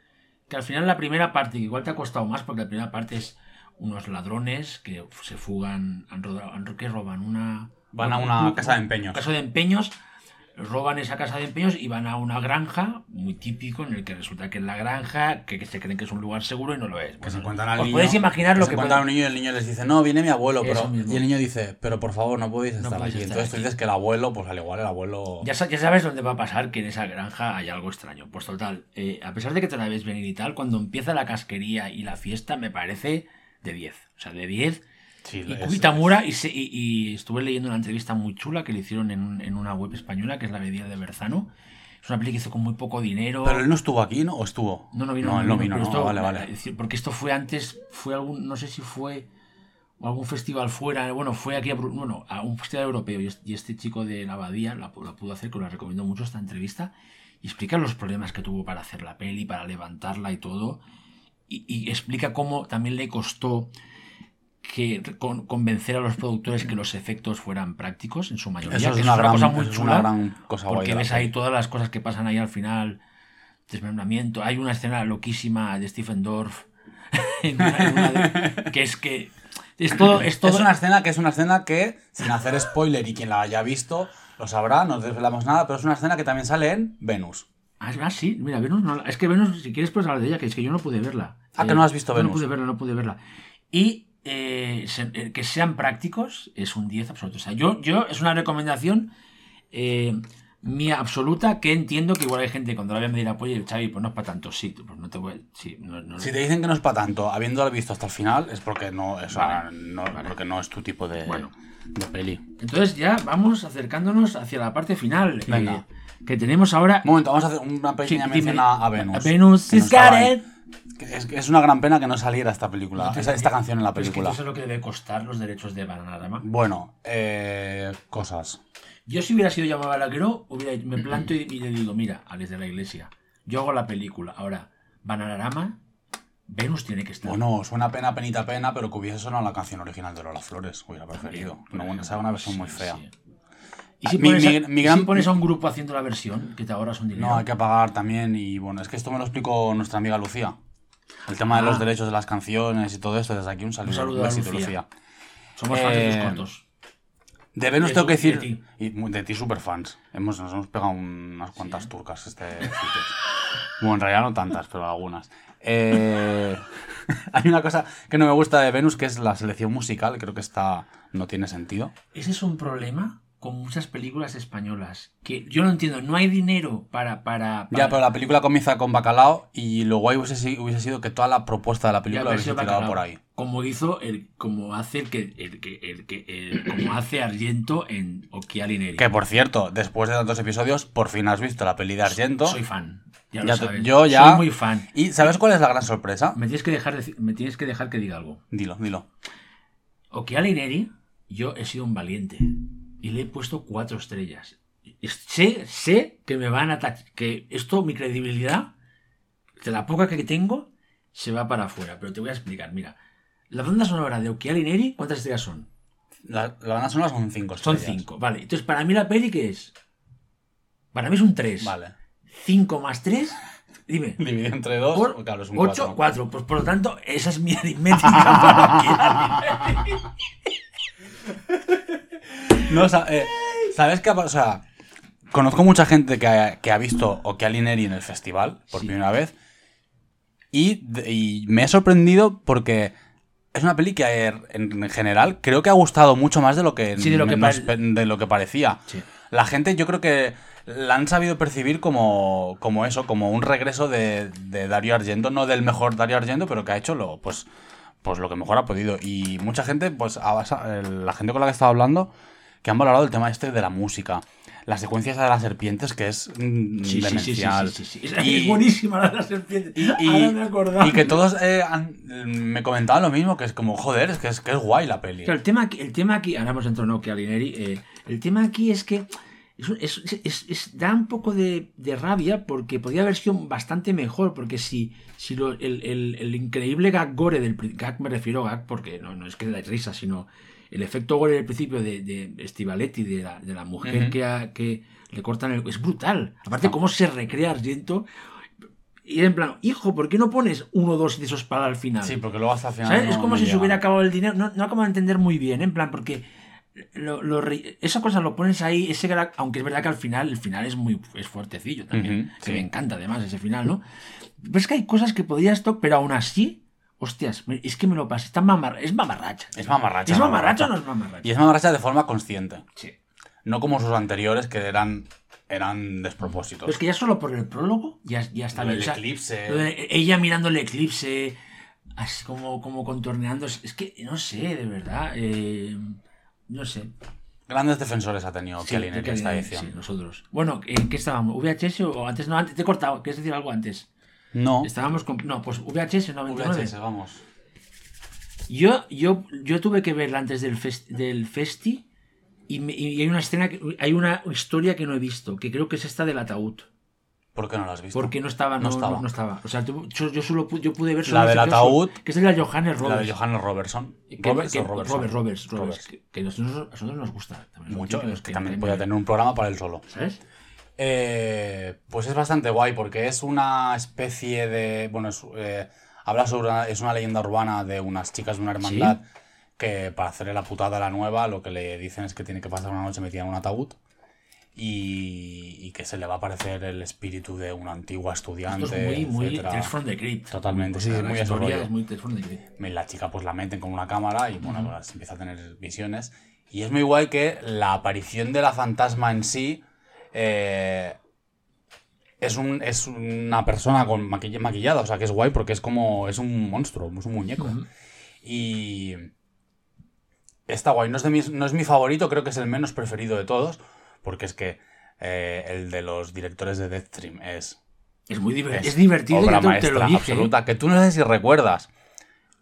que al final la primera parte, que igual te ha costado más porque la primera parte es unos ladrones que se fugan, han rodado, han- que roban una... Van a una casa de empeños. Casa de empeños, roban esa casa de empeños y van a una granja, muy típico, en el que resulta que en la granja, que, que se creen que es un lugar seguro y no lo es. Que Bueno, se encuentran al os niño. podéis imaginar lo se que encuentran a puede- un niño y el niño les dice, no, viene mi abuelo. Pero, y el niño dice, pero por favor, no podéis estar aquí. estar Entonces tú dices que el abuelo, pues al igual el abuelo. Ya sabes dónde va a pasar que en esa granja hay algo extraño. Pues total, eh, a pesar de que te la ves venir y tal, cuando empieza la casquería y la fiesta me parece de 10. O sea, de 10. Sí, Y Kubitamura, y, se- y, y estuve leyendo una entrevista muy chula que le hicieron en, en una web española, que es La Medida de Berzano. Es una peli que hizo con muy poco dinero. Pero él no estuvo aquí, ¿no? ¿O estuvo? No, no vino. No, él no vino, no, esto- vale, vale. decir, porque esto fue antes, fue algún, no sé si fue algún festival fuera, bueno, fue aquí a, bueno, a un festival europeo y es- y este chico de la abadía la, pu- la pudo hacer, que lo recomiendo mucho esta entrevista, y explica los problemas que tuvo para hacer la peli, para levantarla y todo, y, y explica cómo también le costó que con- convencer a los productores que los efectos fueran prácticos en su mayoría. Eso es que una gran- cosa muy es chula. gran cosa Porque ves ahí todas las cosas que pasan ahí al final, desmembramiento. Hay una escena loquísima de Stephen Dorff, en una- en una de- que es que es todo, es todo. Es una escena que es una escena que, sin hacer spoiler y quien la haya visto, lo sabrá, no desvelamos nada, pero es una escena que también sale en Venus. Ah, ah, sí, mira, Venus no Es que Venus, si quieres, puedes hablar de ella, que es que yo no pude verla. Ah, que no has visto Venus. No pude verla, no pude verla. Y eh, se- eh, que sean prácticos es un 10 absoluto. O sea, yo, yo es una recomendación eh, mía absoluta que entiendo que igual hay gente cuando la vea me dirá, oye, Xavi, pues no es para tanto. Sí, pues no te voy. Sí, no, no- Si te dicen que no es para tanto, habiéndola visto hasta el final, es porque no, Vale, no, porque no es tu tipo de, Bueno. de peli. Entonces ya vamos acercándonos hacia la parte final. Venga. eh, que tenemos ahora. Un momento, vamos a hacer una pequeña Sí, mención a, a Venus. Venus, got it. Es, es una gran pena que no saliera esta película, esta canción en la Pero es que película. tú sabes lo que debe costar los derechos de Bananarama. Bueno, eh, cosas. Yo si hubiera sido llamado Balagueró, hubiera, me planto y, y le digo, mira, Alex de la Iglesia, yo hago la película. Ahora, Bananarama, Venus tiene que estar. Bueno, suena pena, penita, pena, pero que hubiese sonado la canción original de Lola Flores, hubiera preferido. No, bueno, esa es una versión muy fea. sí. ¿Y si, pones, a, mi- mi y gran- si pones a un grupo haciendo la versión, que te ahorras un dinero? No, hay que pagar también y bueno, es que esto me lo explicó nuestra amiga Lucía. El tema de Ah. los derechos de las canciones y todo esto, desde aquí un saludo, Un saludo a Lucía. Lucía. Somos fans de tus Eh, cortos. De Venus de tengo que de decir, y de ti super fans. Hemos, nos hemos pegado unas cuantas turcas este. Bueno, en realidad no tantas, pero algunas. Eh, hay una cosa que no me gusta de Venus, que es la selección musical. Creo que esta no tiene sentido. Ese es un problema con muchas películas españolas. Que yo no entiendo, no hay dinero para. para, para- Ya, pero la película comienza con Bacalao y lo guay hubiese, hubiese sido que toda la propuesta de la película hubiese ese tirado por ahí. Como hizo el, como hace el que, el que, el que, el- como hace Argento en Occhiali Neri. Que por cierto, después de tantos episodios, por fin has visto la peli de Argento. Soy fan. Ya, lo Ya sabes. yo ya- Soy muy fan. ¿Y sabes cuál es la gran sorpresa? Me tienes que dejar, me tienes que, dejar que diga algo. Dilo, dilo. Occhiali Neri, yo he sido un valiente. Y le he puesto cuatro estrellas. Sé, sé que me van a que esto, mi credibilidad, de la poca que tengo, se va para afuera. Pero te voy a explicar. Mira, la banda sonora de Occhiali Neri, ¿cuántas estrellas son? La, la banda sonora son cinco Son estrellas. cinco, vale. Entonces, para mí la peli, ¿qué es? Para mí es un 3. Vale. 5 más 3, dime. Dividido entre dos, Por claro, es un 8, cuatro. 4. Pues por lo tanto, esa es mi aritmética para Occhiali. No, eh, ¿Sabes qué? O sea, conozco mucha gente que ha, que ha visto Occhiali Neri en el festival por Sí. primera vez. Y, y me he sorprendido porque es una peli que en general creo que ha gustado mucho más de lo que, Sí, de lo que nos- pare- de lo que parecía. Sí. La gente yo creo que la han sabido percibir como, como eso, como un regreso de, de Dario Argento, no del mejor Dario Argento, pero que ha hecho lo, pues, pues lo que mejor ha podido. Y mucha gente, pues la gente con la que estaba hablando, que han valorado el tema este de la música. La secuencia esa de las serpientes, que es mm, Sí, demencial. Y- es buenísima la de la serpiente. y, Ahora me y que todos eh, han- me comentaban lo mismo, que es como, joder, es que es, que es guay la peli. El tema aquí, el tema aquí ahora hemos entrado en Nokia Alineri, eh, el tema aquí es que es, un- es- es- es- da un poco de, de rabia porque podría haber sido bastante mejor, porque si, si lo- el, el- el increíble gag gore del gag me refiero a gag porque no, no es que da risa, sino el efecto gore del principio de, de Stivaletti, de la, de la mujer Ujú. que, que le cortan el... es brutal. Aparte cómo se recrea Argento. Y en plan, hijo, ¿por qué no pones uno o dos de esos para al final? Sí, porque luego hasta el final. ¿Sabes? no- es como si se hubiera acabado el dinero. No, no acabo de entender muy bien, ¿eh? en plan, porque lo, lo esa cosa lo pones ahí, ese aunque es verdad que al final, el final es muy es fuertecillo también. Que sí. me encanta además ese final, ¿no? Pero es que hay cosas que podrías tocar, pero aún así, hostias, es que me lo pasé. Está mamar, es mamarracha. Es mamarracha. ¿Es mamarracha mamarracha. o no es mamarracha? Y es mamarracha de forma consciente. Sí. No como sus anteriores que eran, eran despropósitos. Pero es que ya solo por el prólogo ya, ya está bien. sea, eclipse. ella mirando el eclipse, así como, como contorneando. Es, que no sé, de verdad. eh, no sé. Grandes defensores ha tenido Sí, de en esta edición. sí, nosotros. Bueno, ¿en qué estábamos? ¿VHS o antes? No, antes te he cortado. ¿Quieres decir algo antes? No. Estábamos con. No, pues VHS 99. VHS, vamos. Yo, yo, yo tuve que verla antes del, fest- del Festi y, me- y hay una escena, hay una historia que no he visto, que creo que es esta del ataúd. ¿Por qué no lo has visto? Porque no estaba, no, No no estaba. no estaba. O sea, tu- yo, yo solo yo pude ver La solo del el efecto ataúd. que es de la Johannes La Roberts. de Johannes Robertson. ¿Roberts que-? Roberts, Roberts, Roberts, Roberts. Que, que nosotros, a nosotros nos gusta. también, Mucho, que- que también podía tener un programa para él solo. ¿Sabes? Eh, pues es bastante guay porque es una especie de. Bueno, es, eh, habla sobre. una- es una leyenda urbana de unas chicas de una hermandad que para hacerle la putada a la nueva lo que le dicen es que tiene que pasar una noche metida en un ataúd y, y que se le va a aparecer el espíritu de una antigua estudiante. Esto es muy, muy etcétera. Tales from the Crypt. Totalmente, sí, es la muy ese historia rollo. es muy Tales from the Crypt. la chica pues la meten con una cámara y bueno, pues empieza a tener visiones. Y es muy guay que la aparición de la fantasma en sí eh, es, un, es una persona con maquill- maquillada, o sea que es guay porque es como, es un monstruo, es un muñeco. Y está guay, no es, de mis- no es mi favorito, creo que es el menos preferido de todos, porque es que eh, el de los directores de Deathstream es Es muy divertido. es Es, divertido, obra ya te, te maestra lo dije. ¿eh? absoluta. Que tú no sé si recuerdas.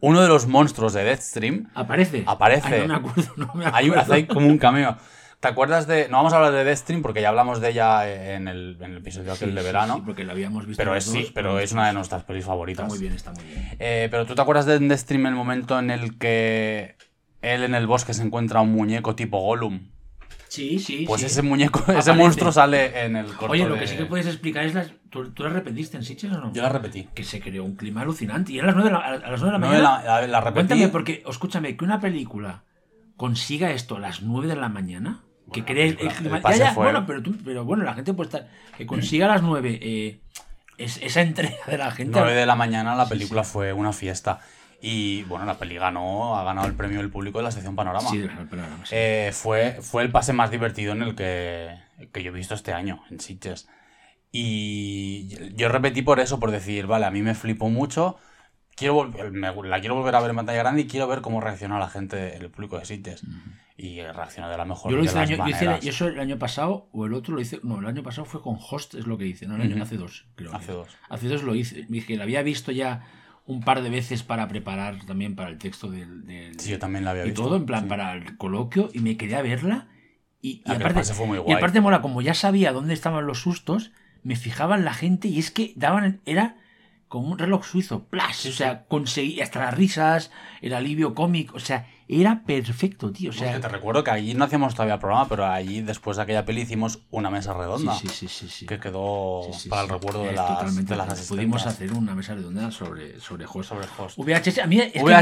Uno de los monstruos de Deathstream Aparece. Aparece. Ay, no me acuerdo, no me hay, un- acuerdo. hace como un cameo. ¿Te acuerdas de.? No vamos a hablar de Deathstream porque ya hablamos de ella en el, en el episodio aquel Sí, de sí, verano. sí, porque lo habíamos visto. pero es, sí, dos, pero es una de nuestras pelis favoritas. Está muy bien, está muy bien. Eh, pero tú te acuerdas de Deathstream el momento en el que él en el bosque se encuentra un muñeco tipo Gollum. Sí, sí. Pues sí. ese muñeco, ese monstruo sale en el corto Oye, lo de- que sí que puedes explicar es las. ¿Tú, tú las repetiste en Sitges o no? Yo la repetí. Que se creó un clima alucinante. Y eran las 9 de la, a las 9 de la mañana. la, la- la repetí. Cuéntame, porque, escúchame, que una película consiga esto a las 9 de la mañana. Que Bueno, cree el, película, clima. el pase Ya, ya, fue- bueno, pero, tú- pero bueno, la gente puede estar. Que consiga a las 9 eh, es, esa entrega de la gente. 9 de la mañana la Sí, película fue una fiesta. Y bueno, la peli ganó, ha ganado el premio del público de la sección Panorama. Sí, del programa, sí. Eh, fue, fue el pase más divertido en el que, que yo he visto este año, en Sitges. Y yo repetí por eso, por decir, vale, a mí me flipó mucho. Quiero vol- me- la quiero volver a ver en pantalla grande y quiero ver cómo reacciona la gente, el público de Sitges. Y reacciona de la mejor Yo lo hice, las año, yo hice eso el año pasado, o el otro lo hice. No, el año pasado fue con Host, es lo que hice. No, el año- Ujú. hace dos, creo. que. Hace dos. Hace dos lo hice. Dije, la había visto ya un par de veces para preparar también para el texto del. del- Sí, yo también la había y visto. todo, en plan, sí. para el coloquio, y me quedé a verla. Y, y Ah, aparte, fue muy y guay. aparte mola, como ya sabía dónde estaban los sustos, me fijaba en la gente y es que daban, era como un reloj suizo, ¡plas! O sea, conseguí hasta las risas, el alivio cómico, o sea, era perfecto, tío. O Es sea, que te recuerdo que allí no hacíamos todavía programa, pero allí después de aquella peli hicimos una mesa redonda. sí, sí, sí, sí. Que quedó Sí, para el recuerdo de las, totalmente de las. Pudimos hacer una mesa redonda sobre, sobre Host. sobre host. VHS, a mí, es que, mira,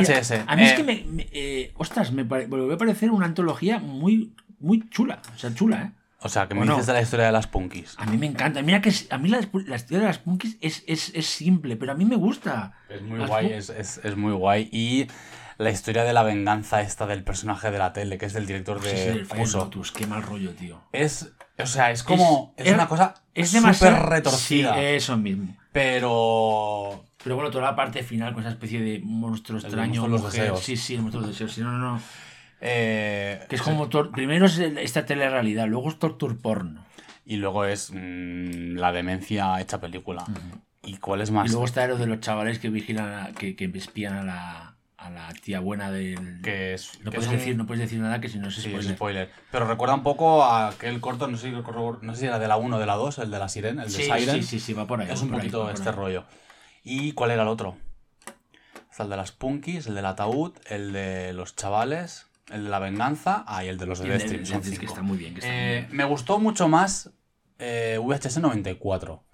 a mí es eh. que me, me- eh, ostras, me, pare- me volvió a parecer una antología muy, muy chula. O sea, chula, ¿eh? O sea, que me dices de la historia de las punkis. A mí me encanta. Mira que es- a mí la, la historia de las punkis es, es, es simple, pero a mí me gusta. Es muy Las guay, es, es- muy guay. Y la historia de la venganza esta del personaje de la tele, que es del director de el Fire Uso. Lotus, qué mal rollo, tío. Es, o sea, es como, es, una cosa Es súper retorcida. Sí, eso mismo. Pero Pero bueno, toda la parte final con esa especie de monstruo extraño. monstruo los deseos. Sí, sí, el monstruo de los deseos. Sí, no, no, no. Eh, Que es como. Primero es esta telerrealidad, luego es torture porno. y luego es mm, la demencia hecha película. ¿Y cuál es más? Y luego está lo de los chavales que vigilan, a- que, que espían a la, a la tía buena del. que es, no, que puedes es un- decir, no puedes decir nada que si no es Sí, spoiler. es spoiler. Pero recuerda un poco a aquel corto, no sé, no sé si era de la 1 o de la 2, el de la Siren, el de Sí, Siren. sí, sí, sí, va por ahí. Es un ahí, poquito este rollo. ¿Y cuál era el otro? Está el de las punkis, el del ataúd, el de los chavales, el de la venganza, ah, y el de los Deathstream, de- son que cinco. está muy bien, que está muy bien. Me gustó mucho más eh, VHS 94.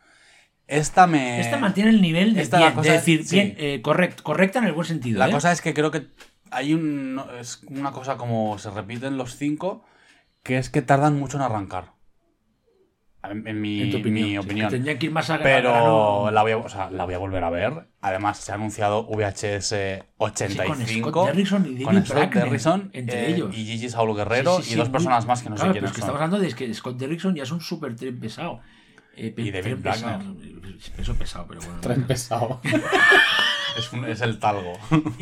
Esta me... Esta mantiene el nivel de, Esta la bien, cosa de es- decir, sí. bien, eh, correct- correcta en el buen sentido. La ¿eh? cosa es que creo que hay un... no, Es una cosa como se repiten los cinco, que es que tardan mucho en arrancar. En, en mi, en tu opinión. mi sí, opinión. que tendrían que ir más a Pero la voy, a, o sea, la voy a volver a ver. Además, se ha anunciado VHS Sí, con 85. Scott Derrickson y con David Scott Bracknell, Derrickson, entre eh, ellos. Y Gigi Saulo Guerrero Sí, sí, sí, y dos muy- personas más que no claro, sé pero es quiénes que son. estamos hablando de que Scott Derrickson ya es un super tren pesado. Eh, Y David tren pesado. Peso pesado, pero bueno. Tren pesado. es, un- es el talgo.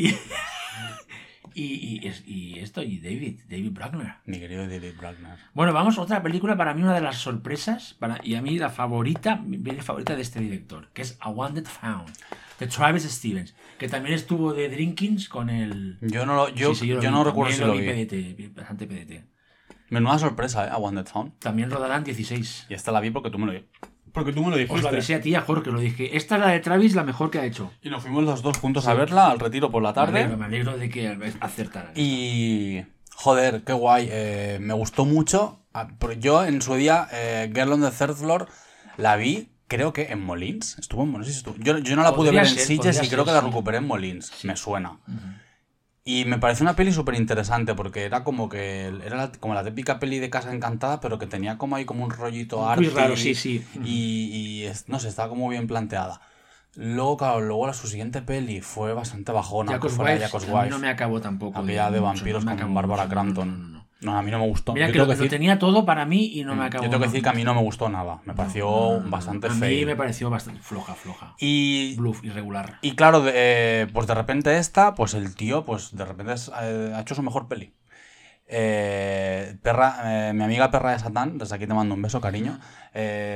Y, y, y, es- y esto, y David, David Brackner. Mi querido David Brackner. Bueno, vamos a otra película, para mí una de las sorpresas, para, y a mí la favorita, mi favorita de este director, que es A Wanted Found, de Travis Stevens, que también estuvo de Drinkings con el... Yo no, lo, yo, Sí, sí, yo lo vi, no recuerdo si lo vi. PDT, bastante PDT. Menuda sorpresa, ¿eh? A Wanted Found. También rodarán 16. Y esta la vi porque tú me lo Porque tú me lo Os dijiste. lo avisé a ti a Jorge, lo dije. Esta es la de Travis, la mejor que ha hecho. Y nos fuimos los dos juntos a verla al retiro por la Me tarde. alegro, me alegro de que acertaran. Y. Joder, qué guay. eh, me gustó mucho. Ah, Yo en su día, eh, Girl on the Third Floor, la vi, creo que en Molins. Estuvo en Molins. estuvo- Yo, yo no la pude ver en ser, Sitges y creo ser, que la sí. recuperé en Molins. Me suena. Y me pareció una peli súper interesante porque era como que era la- como la típica peli de casa encantada, pero que tenía como ahí como un rollito Muy arty raro, sí, sí. Y, y no sé, estaba como bien planteada. Luego, claro, luego la, su siguiente peli fue bastante bajona, Jacob's Wife, no me acabó tampoco. Aquella de mucho, vampiros no con Bárbara Crampton. no, no, no. A mí no me gustó. Mira Yo que tengo lo, que lo tenía todo para mí y no me acabó. yo tengo que decir que a mí no me gustó nada. Me pareció No, no, no. bastante A mí feo. me pareció bastante floja, floja. Y, Bluff, irregular. y claro, eh, pues de repente esta, pues el tío, pues de repente es- eh, ha hecho su mejor peli. Eh, perra, eh, mi amiga Perra de Satán, desde aquí te mando un beso, cariño,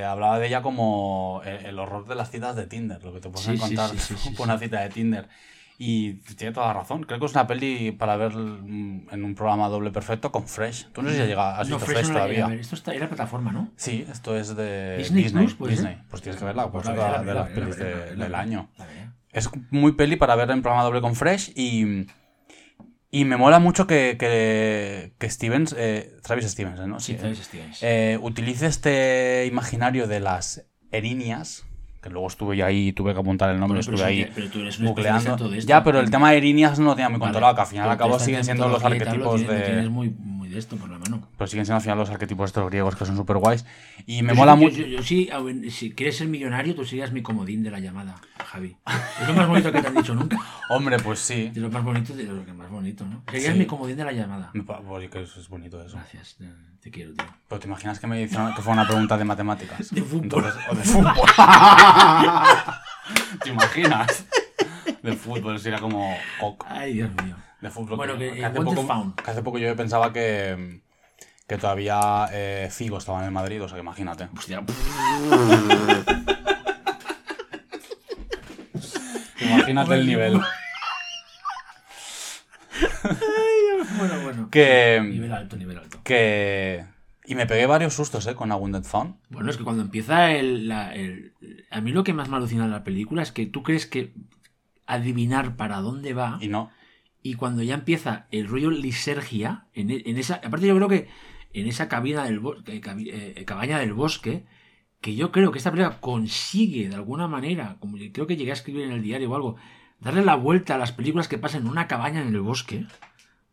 hablaba de ella como el, el horror de las citas de Tinder, lo que te puedes Sí, encontrar sí, una cita de Tinder. Y tiene toda la razón. Creo que es una peli para ver mm, en un programa doble perfecto con Fresh. Tú no sé si has llegado- has No, Fresh no a todavía. ver. Esto está, era plataforma, ¿no? Sí, esto es de Disney Disney. Pues tienes que verla, pues la es veré, de, la de las la pelis del año. Es muy peli para ver en programa doble con Fresh y, y me mola mucho que, que, que Stevens, eh, Travis Stevens, ¿no? Sí, Sí, Travis Stevens. eh, utilice este imaginario de las erinias, que luego estuve yo ahí, tuve que apuntar el nombre, pero estuve ahí pero tú eres esto. Ya, pero el tema de erinias no lo tenía muy Vale, controlado, que al final pero al cabo esta siguen siendo los arquetipos tienes- lo tienes de... muy, muy de esto por la mano. Pero siguen siendo al final los arquetipos estos griegos que son súper guays. Y me Yo mola mucho... Yo, yo- yo sí, si quieres ser millonario, tú serías mi comodín de la llamada, Javi. Es lo más bonito que te han dicho nunca. Hombre, pues sí. De lo más bonito, de lo que más bonito, ¿no? Serías Sí. mi comodín de la llamada. Que eso es bonito eso. Gracias, te, te quiero, tío. Pero te imaginas que me hicieron que fue una pregunta de matemáticas. De fútbol. Entonces, o de fútbol. ¿Te imaginas? De fútbol sería como Ay, Dios mío. De fútbol. Bueno, que, eh, hace Wanted poco, que hace poco yo pensaba que, que todavía eh, Figo estaba en el Madrid, o sea que imagínate. Hostia, Imagínate el nivel. bueno, bueno. Que, Nivel alto, nivel alto. que y me pegué varios sustos, eh, con A Wounded Found. Bueno, es que cuando empieza el, la- el- A mí lo que más me alucina de la película es que tú crees que adivinar para dónde va Y no. Y cuando ya empieza el rollo lisergia, en, e- en esa... Aparte yo creo que en esa cabina del bosque, cabaña del bosque, que yo creo que esta película consigue de alguna manera, como creo que llegué a escribir en el diario o algo, darle la vuelta a las películas que pasan en una cabaña en el bosque,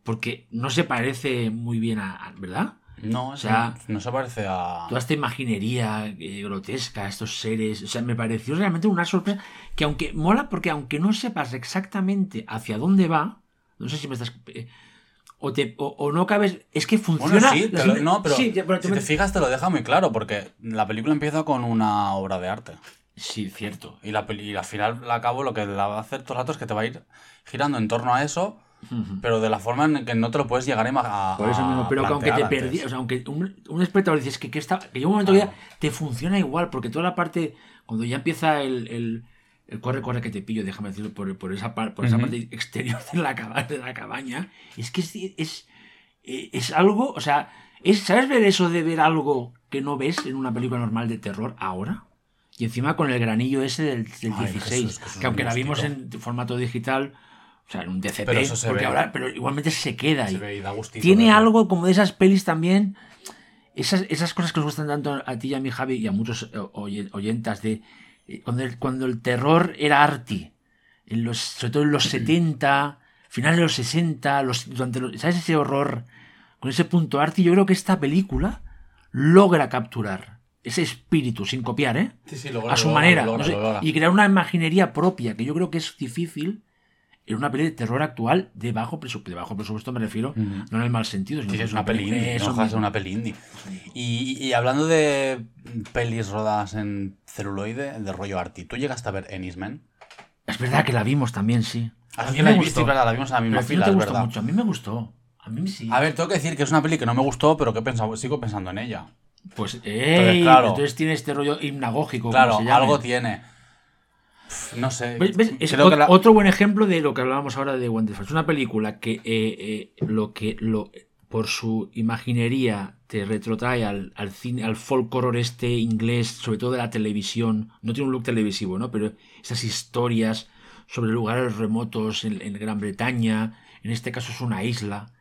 porque no se parece muy bien a... a- ¿Verdad? No, O sea, no se parece a. toda esta imaginería eh, grotesca, estos seres, o sea, me pareció realmente una sorpresa que aunque mola porque aunque no sepas exactamente hacia dónde va, no sé si me estás eh, o, te, o, o no cabes, es que funciona. Bueno, sí, lo- no, pero, sí, pero si me- te fijas te lo deja muy claro, porque la película empieza con una obra de arte. sí, cierto. Y, la, y al final, al cabo, lo que la va a hacer todo el rato es que te va a ir girando en torno a eso, pero de la forma en que no te lo puedes llegar a Por eso mismo, pero que aunque te perdí, o sea, aunque un, un espectador dices que, que, está, que llega un momento que ya te funciona igual, porque toda la parte, cuando ya empieza el, el corre, corre que te pillo, déjame decirlo, por, por esa, par- por esa parte exterior de la, caba- de la cabaña, es que es, es, es algo, o sea, es, ¿sabes ver eso de ver algo que no ves en una película normal de terror ahora? Y encima con el granillo ese del, del Ay, 16, Jesús, que aunque un la vimos en formato digital, o sea, en un DCP, Pero eso se porque ve. ahora, pero igualmente se queda Se ahí. ve y da gustito Tiene verlo. algo como de esas pelis también. Esas, esas cosas que nos gustan tanto a ti y a mí, Javi, y a muchos eh, oye- oyentas, de eh, cuando el, cuando el terror era arty, en los, sobre todo en los 70, finales de los 60, los, durante los- ¿sabes ese horror? Con ese punto arty, yo creo que esta película logra capturar ese espíritu, sin copiar, ¿eh? Sí, sí, logra, a su logra, manera. logra, no sé, y crear una imaginería propia, que yo creo que es difícil en una peli de terror actual de bajo presupuesto. De bajo presupuesto me refiero, no en el mal sentido, sino Sí, que es una peli indie, eso no mismo. una peli indie. Y, y hablando de pelis rodadas en celuloide, de rollo arty, ¿tú llegaste a ver Ennismen? Es verdad que la vimos también, sí. Así A mí me gustó. es verdad, la vimos en la misma a fila, no te es gustó verdad. mucho. A mí me gustó. A mí sí. A ver, tengo que decir que es una peli que no me gustó, pero que pensado, sigo pensando en ella. Pues, ey, claro. entonces tiene este rollo hipnagógico. Claro, algo tiene. No sé. Es creo ot- que la- otro buen ejemplo de lo que hablábamos ahora de Wonderful. Es una película que eh, eh, lo que lo por su imaginería te retrotrae al, al cine, al folk horror este inglés, sobre todo de la televisión. No tiene un look televisivo, ¿no? Pero esas historias sobre lugares remotos en, en Gran Bretaña. En este caso es una isla.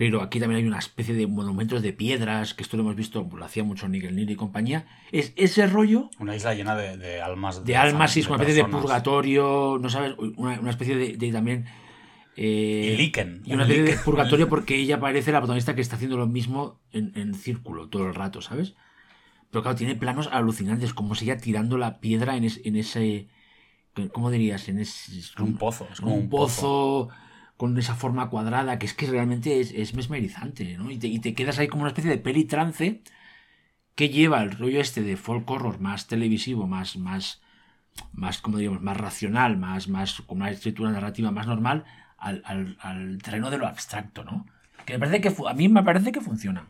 Pero aquí también hay una especie de monumentos de piedras, que esto lo hemos visto, lo hacía mucho Nigel Neal y compañía. Es ese rollo Una isla llena de, de almas. de almas, sí, de es una especie de purgatorio, no sabes, una, una especie de, de también... eh, Y Liken, Y una un especie de purgatorio porque ella parece la protagonista que está haciendo lo mismo en, en círculo todo el rato, ¿sabes? Pero claro, tiene planos alucinantes, como si ella tirando la piedra en, es- en ese... ¿Cómo dirías? En ese... Es como un pozo. Es como un, pozo con esa forma cuadrada que es que realmente es, es mesmerizante, ¿no? Y te, y te quedas ahí como una especie de peli trance que lleva el rollo este de folk horror más televisivo, más, más, más, como diríamos, más racional, más, más, con una escritura narrativa más normal, al, al, al terreno de lo abstracto, ¿no? Que me parece que a mí me parece que funciona.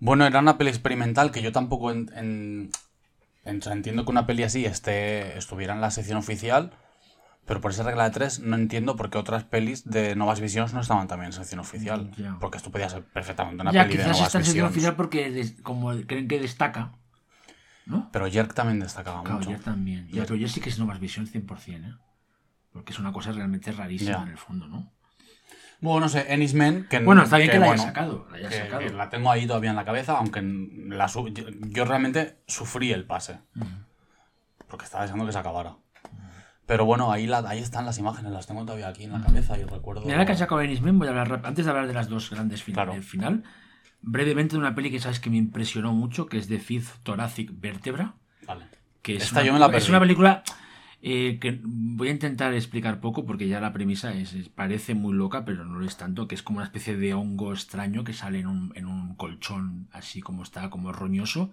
Bueno, era una peli experimental que yo tampoco en- entiendo que una peli así esté, estuviera en la sección oficial, pero por esa regla de tres no entiendo por qué otras pelis de Novas Visions no estaban también en sección oficial. Ya. Porque esto podía ser perfectamente una ya, peli de Novas está en sección Visions. oficial porque des- como creen que destaca, ¿no? Pero Jerk también destacaba Claro, mucho. yo también. Ya, pero yo sí que es Novas Vision 100%, ¿eh? Porque es una cosa realmente rarísima en el fondo, ¿no? Bueno, no sé, Ennismen, que Bueno, está bien que, la bueno, hayas sacado. La hayas que- sacado. que la tengo ahí todavía en la cabeza, aunque la yo, yo realmente sufrí el pase. Porque estaba deseando que se acabara. Pero bueno, ahí, la, ahí están las imágenes, las tengo todavía aquí en la cabeza y recuerdo... Mira, que has sacado voy a hablar rap- antes de hablar de las dos grandes fin- Claro. del final, brevemente de una peli que sabes que me impresionó mucho, que es The Fifth Thoracic Vertebra. Vale. Que es Esta una, yo me la es una película eh, que voy a intentar explicar poco porque ya la premisa es, es- parece muy loca, pero no lo es tanto, que es como una especie de hongo extraño que sale en un, en un colchón así como está, como roñoso.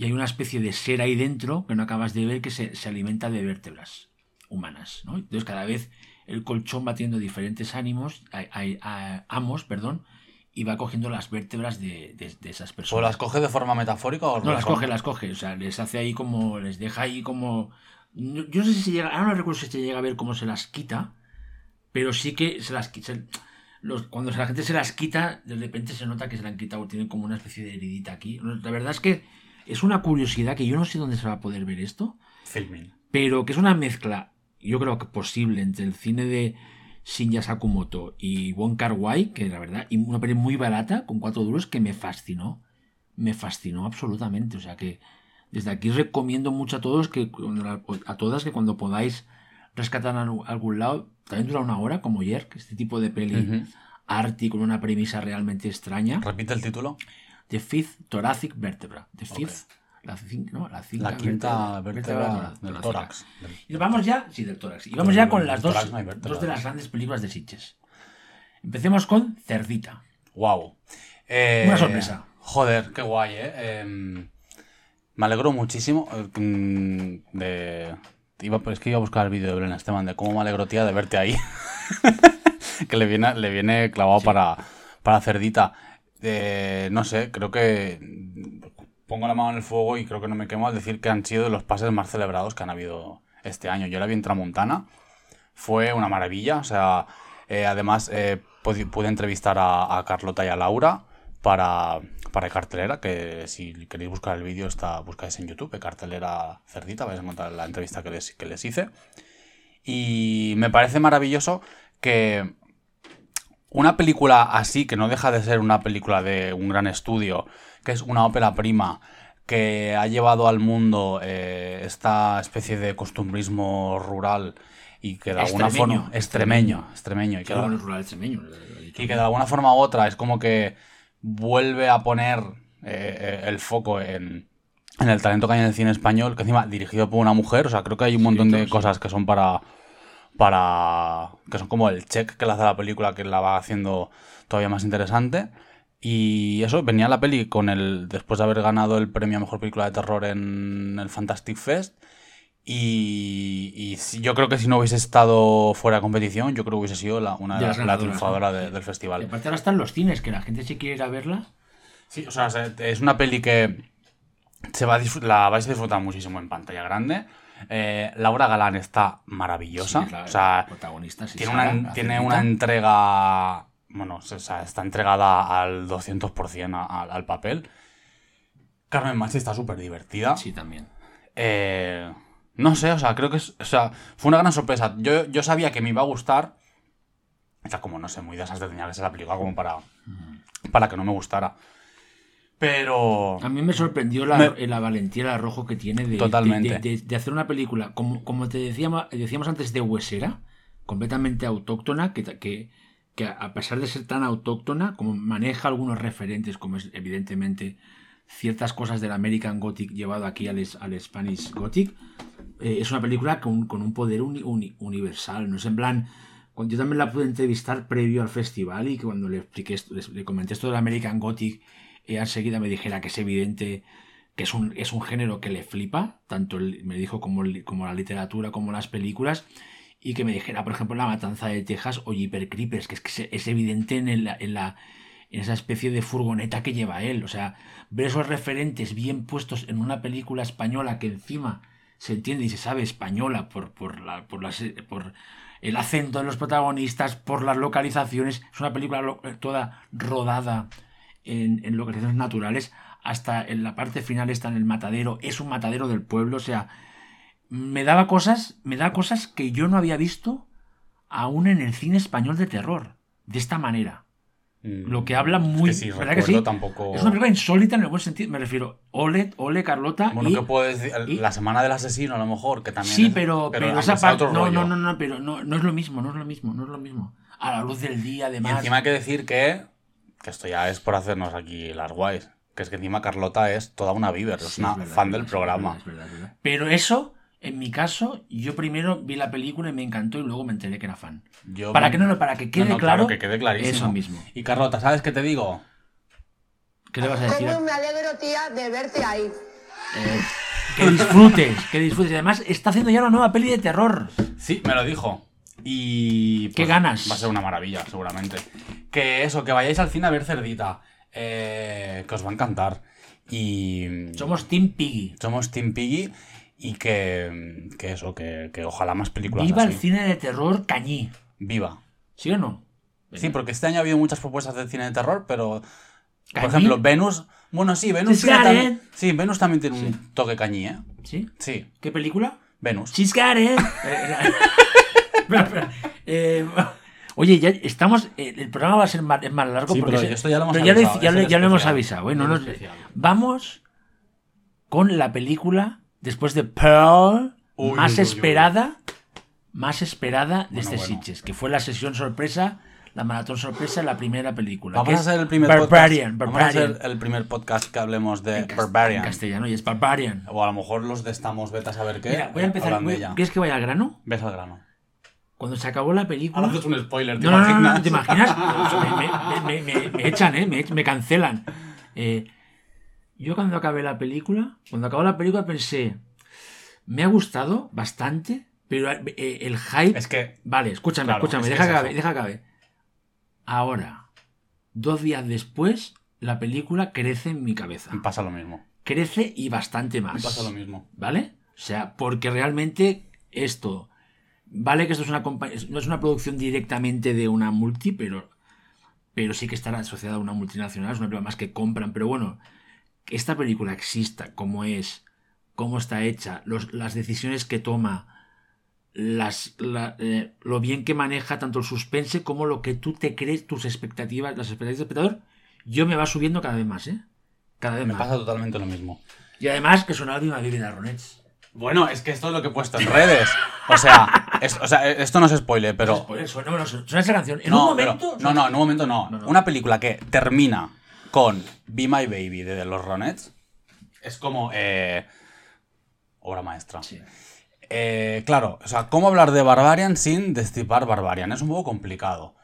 Y hay una especie de ser ahí dentro que no acabas de ver que se, se alimenta de vértebras humanas. ¿no? Entonces cada vez el colchón va teniendo diferentes ánimos, a- a- a- amos, perdón, y va cogiendo las vértebras de, de- de esas personas. ¿O las coge de forma metafórica o No, las forma- coge, las coge. O sea, les hace ahí como. Les deja ahí como. Yo no sé si se llega. Ahora no recuerdo si se llega a ver cómo se las quita. Pero sí que se las qui- se- los, cuando la gente se las quita, de repente se nota que se la han quitado. Tienen como una especie de heridita aquí. La verdad es que es una curiosidad que yo no sé dónde se va a poder ver esto. Filming. Pero que es una mezcla, yo creo que posible, entre el cine de Shinya Sakumoto y Wong Kar Wai, que la verdad, y una peli muy barata, con cuatro duros, que me fascinó. Me fascinó absolutamente. O sea que desde aquí recomiendo mucho a todos que a todas que cuando podáis rescatar a algún lado, también dura una hora, como Jerk, este tipo de peli arty, con una premisa realmente extraña. Repite el título. The Fifth Thoracic Vertebra. The Fifth. La, cin- no, la, cinta La quinta vértebra- del tórax. Y vamos ya, sí, del tórax. Y vamos ya con las dos, tórax de las grandes películas de Sitges. Empecemos con Cerdita. Wow. Eh, Una sorpresa. Joder, qué guay, ¿eh? Em, me alegro muchísimo eh, mm, de... Iba, es que iba a buscar el vídeo de Belén Esteban de cómo me alegro, tía, de verte ahí. que le viene, le viene clavado para, para Cerdita. Eh, no sé, creo que pongo la mano en el fuego y creo que no me quemo al decir que han sido los pases más celebrados que han habido este año. Yo la vi en Tramontana fue una maravilla. O sea, eh, además eh, pude, entrevistar a, a Carlota y a Laura para, para cartelera, que si queréis buscar el vídeo está buscáis en YouTube, cartelera cerdita, vais a encontrar la entrevista que les, que les hice. Y me parece maravilloso que una película así, que no deja de ser una película de un gran estudio, que es una ópera prima, que ha llevado al mundo eh, esta especie de costumbrismo rural y que de alguna Extremeño. forma extremeño, extremeño y que, de- bueno, es rural extremeño, lo he dicho. y que de alguna forma u otra es como que vuelve a poner eh, eh, el foco en, en el talento que hay en el cine español, que encima dirigido por una mujer, o sea, creo que hay un montón de cosas que son para para que son como el check que le hace a la película que la va haciendo todavía más interesante. Y eso, venía la peli con el. después de haber ganado el premio a mejor película de terror en el Fantastic Fest. Y, y si- yo creo que si no hubiese estado fuera de competición, yo creo que hubiese sido la, una de De las, la triunfadora de- del Y festival. aparte ahora están los cines, que la gente si quiere ir a verla. Sí, o sea, se- es una peli que se va a la vais a disfrutar muchísimo en pantalla grande. Eh, Laura Galán está maravillosa. Sí, la- o sea, protagonista, sí, tiene, Sara, una, tiene entrega. Bueno, o sea, está entregada al 200% a- al, al papel. Carmen Machi está súper divertida. Sí, también. Eh, no sé, o sea, creo que es, o sea, fue una gran sorpresa. Yo, yo sabía que me iba a gustar. O sea, como no sé, muy desastre tenía que ser la película como para, para que no me gustara. Pero. A mí me sorprendió la, Me- la valentía, el arrojo que tiene de, Totalmente. de, de- de- de hacer una película, como, como te decíamos, decíamos antes, de huesera, completamente autóctona, que, que, que a pesar de ser tan autóctona, como maneja algunos referentes, como es evidentemente ciertas cosas del American Gothic llevado aquí al, al Spanish Gothic, eh, es una película con, con un poder uni- uni- universal, no es en plan... Yo también la pude entrevistar previo al festival y que cuando le expliqué esto, le comenté esto del American Gothic, ella enseguida me dijera que es evidente que es un, es un género que le flipa, tanto me dijo como, como la literatura como las películas, y que me dijera, por ejemplo, La Matanza de Texas o Jeepers Creepers, que es, que es evidente en, en la, en esa especie de furgoneta que lleva él. O sea, ver esos referentes bien puestos en una película española que encima se entiende y se sabe española por, por, la, por, las, por el acento de los protagonistas, por las localizaciones. Es una película toda rodada en, en localizaciones naturales. Hasta en la parte final está en el matadero. Es un matadero del pueblo. O sea, me daba cosas, me da cosas que yo no había visto aún en el cine español de terror. De esta manera. mm, Lo que habla muy. Es que si ¿verdad que sí? tampoco. Es una película insólita en el buen sentido. Me refiero, ole, ole Carlota. Bueno, y- ¿qué puedo decir? y- La semana del asesino, a lo mejor, que también. Sí, es- pero, pero, esa parte. No, rollo. no, no, no, pero no, no es lo mismo, no es lo mismo, no es lo mismo. A la luz del día, Y además. encima hay que decir que. Que esto ya es por hacernos aquí las guays. Que es que encima Carlota es toda una Bieber, es una es verdad, fan del programa. es verdad, es verdad. Pero eso, en mi caso, yo primero vi la película y me encantó y luego me enteré que era fan. Yo- Para que no, no, para que quede No, no, claro. que quede clarísimo. Eso mismo. Y Carlota, ¿sabes qué te digo? ¿Qué le vas a decir? ¿Cómo me alegro, tía, de verte ahí? Eh, que disfrutes, que disfrutes. Y además está haciendo ya una nueva peli de terror. Sí, me lo dijo. Y. pues, ¿Qué ganas? Va a ser una maravilla, seguramente. Que eso, que vayáis al cine a ver Cerdita. eh, que os va a encantar. Y. Somos Team Piggy. Somos Team Piggy. Y que. Que eso, que, que ojalá más películas Viva así. el cine de terror cañí. Viva. ¿Sí o no? Sí, porque este año ha habido muchas propuestas de cine de terror, pero. Por ejemplo, Venus. Bueno, sí, Venus. Tiene. Sí, Venus también tiene un toque cañí, ¿eh? ¿Sí? Sí, ¿Qué película? Venus. It. Eh, espera, espera. Eh, oye, ya estamos. eh, el programa va a ser más, es más largo. Sí, porque pero se- esto ya lo hemos pero ya avisado, ya el ya lo hemos avisado. ¿eh? No. Vamos con la película después de Pearl Uy, más uy, uy, uy. esperada, más esperada de Bueno, este bueno. Sitges, que fue la sesión sorpresa la maratón sorpresa la primera película. Vamos que a hacer el primer Barbarian. podcast. Barbarian. Vamos a hacer el primer podcast que hablemos de En Barbarian. En castellano, y es Barbarian. O a lo mejor los de estamos beta a saber qué. Mira, voy a empezar. ¿Quieres que vaya al grano? Ves al grano. Cuando se acabó la película. Ahora haces un spoiler, ¿te No, no, no, no, imaginas? ¿te imaginas? me, me- me- me- me echan, ¿eh? Me, cancelan. Eh, yo cuando acabé la película, cuando acabó la película pensé, me ha gustado bastante, pero eh, el hype... Es que Vale, escúchame, Claro, escúchame, es deja es que acabe, deja acabe. Ahora, dos días después, la película crece en mi cabeza. pasa lo mismo. Crece y bastante más. Pasa lo mismo. ¿Vale? O sea, porque realmente esto. Vale que esto es una compa- no es una producción directamente de una multi, pero, pero sí que estará asociada a una multinacional, es una película más que compran. Pero bueno, que esta película exista como es, cómo está hecha, los- las decisiones que toma, las, la- eh, lo bien que maneja tanto el suspense como lo que tú te crees, tus expectativas, las expectativas del espectador, yo me va subiendo cada vez más, ¿eh? Cada vez Me más. pasa totalmente lo mismo. Y además que sonaba de una Ronets. Bueno, es que esto es lo que he puesto en redes. O sea, es- o sea, esto no es spoiler, pero. Spoiler, suena, bueno, suena esa canción. En no, un pero- momento. no, no, en un momento no. No, no. Una película que termina con Be My Baby de los Ronettes es como. eh, obra maestra. Sí. Eh, claro, o sea, ¿cómo hablar de Barbarian sin destripar Barbarian? Es un poco complicado.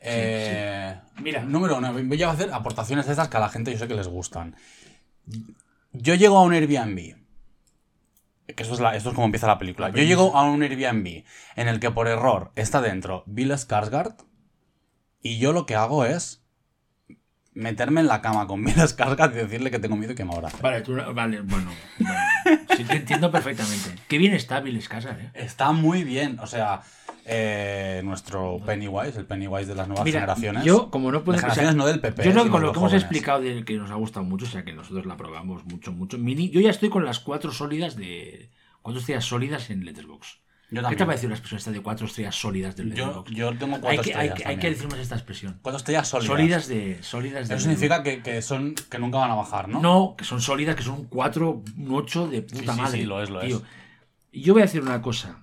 Eh, Mira. Número uno, voy a hacer aportaciones de estas que a la gente yo sé que les gustan. Yo llego a un Airbnb. Que eso es, la- esto es como empieza la película. La Yo llego a un Airbnb en el que por error está dentro Bill Skarsgård y yo lo que hago es meterme en la cama con Bill Skarsgård y decirle que tengo miedo y que me abrace. Vale, tú, vale, bueno. bueno. Sí, te entiendo perfectamente. Qué bien está Bill Skarsgård, ¿eh? Está muy bien, o sea, eh, nuestro Pennywise, el Pennywise de las nuevas Mira, generaciones. yo, como no puedo... Generaciones no del PP, Yo creo que sino con lo que hemos explicado de que nos ha gustado mucho, o sea, que nosotros la probamos mucho, mucho. Mini, yo ya estoy con las cuatro sólidas de... Cuatro estrellas sólidas en Letterboxd. Yo ¿Qué te ha parecido la expresión esta de cuatro estrellas sólidas del Yo, yo tengo cuatro hay, que, hay, estrellas. hay que decir más esta expresión. Cuatro estrellas sólidas. Sólidas de... Sólidas de Eso significa que, que son que nunca van a bajar, ¿no? ¿no? que son sólidas, que son un 4, un 8 de puta Sí, sí, madre. sí, lo es, lo tío. es. Yo voy a decir una cosa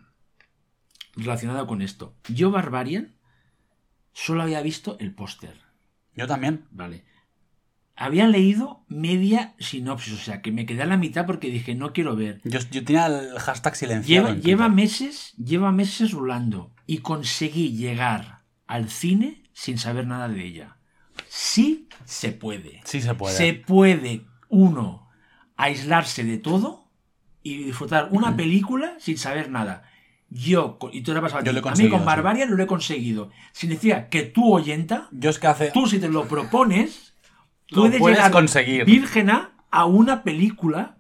relacionada con esto. Yo, Barbarian, solo había visto el póster, Yo también. ¿vale? Había leído media sinopsis, o sea, que me quedé a la mitad porque dije, no quiero ver. Yo, yo tenía el hashtag silenciado. Lleva, meses, lleva meses rulando y conseguí llegar al cine sin saber nada de ella. Sí se puede. Sí se puede. Se puede uno aislarse de todo y disfrutar una película sin saber nada. Yo, y tú te pasado a mí con sí. Barbarian lo he conseguido. Significa que tú, oyenta, Yo es que hace. tú si te lo propones, Puedes, puedes llegar conseguir. vírgena a una película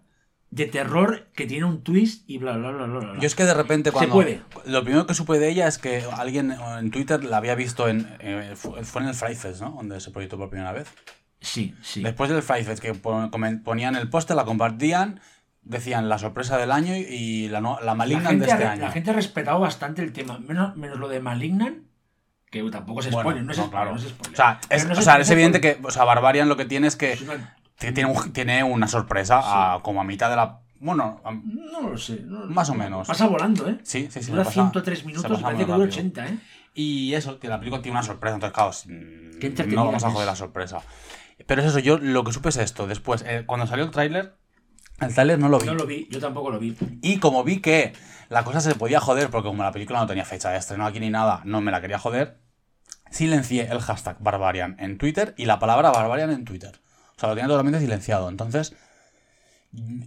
de terror que tiene un twist y bla, bla, bla, bla, bla. Yo es que de repente cuando... puede. Lo primero que supe de ella es que alguien en Twitter la había visto en... eh, fue en el Fright Fest, ¿no? Donde se proyectó por primera vez. Sí, sí. Después del Fright Fest, que ponían el póster, la compartían, decían la sorpresa del año y la, no- la La Malignant gente, de este ha, año. la gente ha respetado bastante el tema, menos, menos lo de Malignan, que tampoco es Bueno, spoiler, no es no, spoiler, claro. no es spoiler. O sea, es, no o sea, no es evidente que, o sea, Barbarian lo que tiene es que una- tiene, un- tiene una sorpresa a- como a mitad de la... Bueno, No lo sé. no- Más o menos. Pasa volando, ¿eh? sí, sí, sí. Dura se pasa- 103 se minutos pasa parece que dura rápido. 80, ¿eh? Y eso, que la película tiene una sorpresa, entonces claro, Qué no vamos a joder la sorpresa. Pero es eso, yo lo que supe es esto. Después, eh, cuando salió el tráiler, el tráiler no lo vi. No lo vi, yo tampoco lo vi. Y como vi que la cosa se podía joder, porque como la película no tenía fecha de estreno aquí ni nada, no me la quería joder, silencié el hashtag Barbarian en Twitter y la palabra Barbarian en Twitter. O sea, lo tenía totalmente silenciado. Entonces,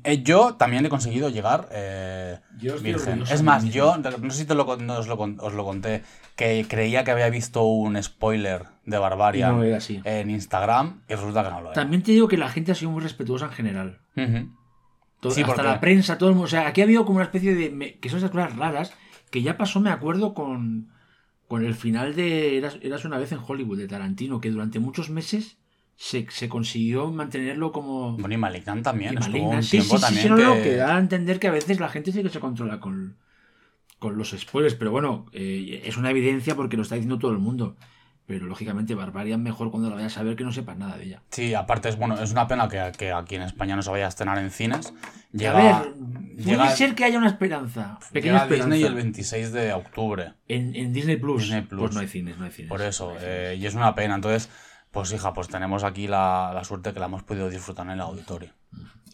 eh, yo también he conseguido llegar eh, virgen. Es más, yo, no sé si te lo, os, lo, con- os lo conté, que creía que había visto un spoiler de Barbarian No era así. en Instagram y resulta que no lo era. También te digo que la gente ha sido muy respetuosa en general. Todo- Sí, hasta porque- la prensa, todo el mundo. O sea, aquí ha habido como una especie de. que son esas cosas raras. Que ya pasó, me acuerdo, con, con el final de Eras, Eras una vez en Hollywood, de Tarantino, que durante muchos meses se, se consiguió mantenerlo como. Bueno, y Malignant también, y estuvo maligna. un Sí, sí, también sí, que... no, que da a entender que a veces la gente sí que se controla con, con los spoilers. Pero bueno, eh, es una evidencia porque lo está diciendo todo el mundo. Pero lógicamente, Barbarian mejor cuando la vayas a ver que no sepas nada de ella. Sí, aparte es bueno, es una pena que, que aquí en España no se vaya a estrenar en cines. Llega, a ver, Llega- Puede ser que haya una esperanza. Pequeña Llega esperanza. Disney el 26 de octubre. En, en Disney Plus. Disney Plus. Pues no hay cines, no hay cines. Por eso, no hay cines. eh, y es una pena. Entonces, pues hija, pues tenemos aquí la, la suerte que la hemos podido disfrutar en el auditorio.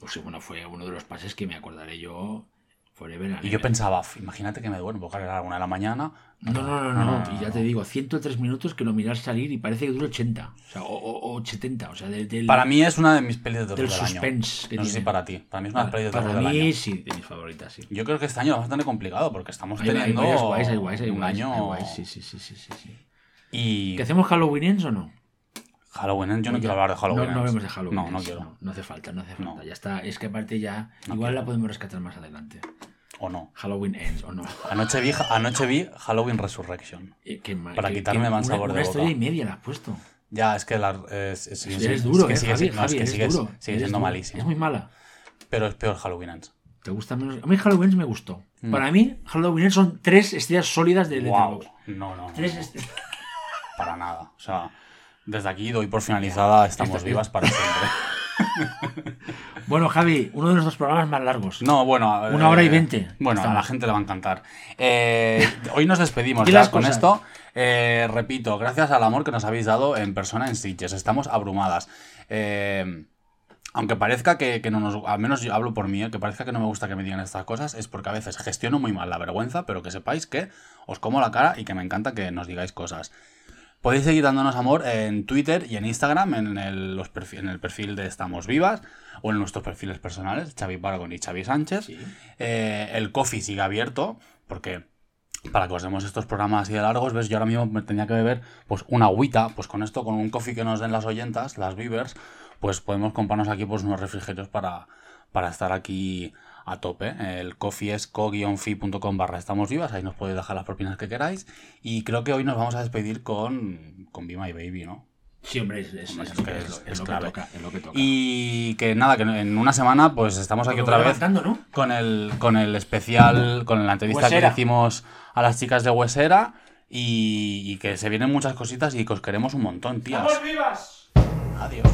Pues bueno, fue uno de los pases que me acordaré yo forever and Y yo pensaba, "F, imagínate que me duermo, porque era una de la mañana. No, no, no, no, y ya te digo, 103 minutos que lo miras salir y parece que dura 80. O sea, o, o- o 70. O sea, Para mí es una de mis pelis de terror del año. suspense que no sé si para ti. Para mí es una peli de terror para mí año. sí, de mis favoritas, sí. Yo creo que este año es bastante complicado porque estamos teniendo un año sí, sí, sí, sí, sí, sí. y ¿Que hacemos Halloween o no? Halloween. Yo no quiero hablar de Halloween. No, no hablemos de Halloween. No, no quiero. No, no hace falta, no hace falta. Ya está. Es que aparte ya. Igual quiero. la podemos rescatar más adelante. O no. Halloween Ends o no. Anoche vi, anoche vi Halloween Resurrection. Eh, qué mal- Para qué- quitarme qué- mal una- sabor de Una boca. historia y media la has puesto. Ya, es que la, es, es- Eres duro, es que sigue, Javi, siendo- no, es Javi, que eres sigue, duro, eres siendo duro. malísimo. Es muy mala. Pero es peor Halloween Ends. ¿Te gusta menos? A mí Halloween Ends me gustó. Mm. Para mí, Halloween Ends son tres estrellas sólidas de Wow. Letterboxd. No, no, no, Tres no, est- para nada. O sea, desde aquí doy por finalizada Estamos vivas para siempre. Bueno, Javi, uno de nuestros programas más largos. No, bueno. Una hora y veinte. Bueno, a la gente le va a encantar. Eh, hoy nos despedimos Di ya con cosas. esto. Eh, repito, gracias al amor que nos habéis dado en persona en Sitges. Estamos abrumadas. Eh, aunque parezca que, que no nos. Al menos yo hablo por mí, eh, que parezca que no me gusta que me digan estas cosas, es porque a veces gestiono muy mal la vergüenza, pero que sepáis que os como la cara y que me encanta que nos digáis cosas. Podéis seguir dándonos amor en Twitter y en Instagram, en el, los perfi- en el perfil de Estamos Vivas, o en nuestros perfiles personales, Xavi Paragon y Xavi Sánchez. Eh, el coffee sigue abierto, porque para que os demos estos programas así de largos, ves, yo ahora mismo me tenía que beber pues una agüita, pues con esto, con un coffee que nos den las oyentas, las Vivers, pues podemos comprarnos aquí pues unos refrigerios para, para estar aquí a tope. El coffee es co-fi.com barra estamos vivas, ahí nos podéis dejar las propinas que queráis. Y creo que hoy nos vamos a despedir con, con Be My Baby, ¿no? Sí, hombre, es, es- Hombre, es que es- lo- que toca. Es lo que toca. Y que nada, que en una semana pues estamos aquí otra vez ¿no? con el, con el especial, con la entrevista Huesera. que hicimos a las chicas de Huesera y, y que se vienen muchas cositas y que os queremos un montón, tías. vivas! Adiós.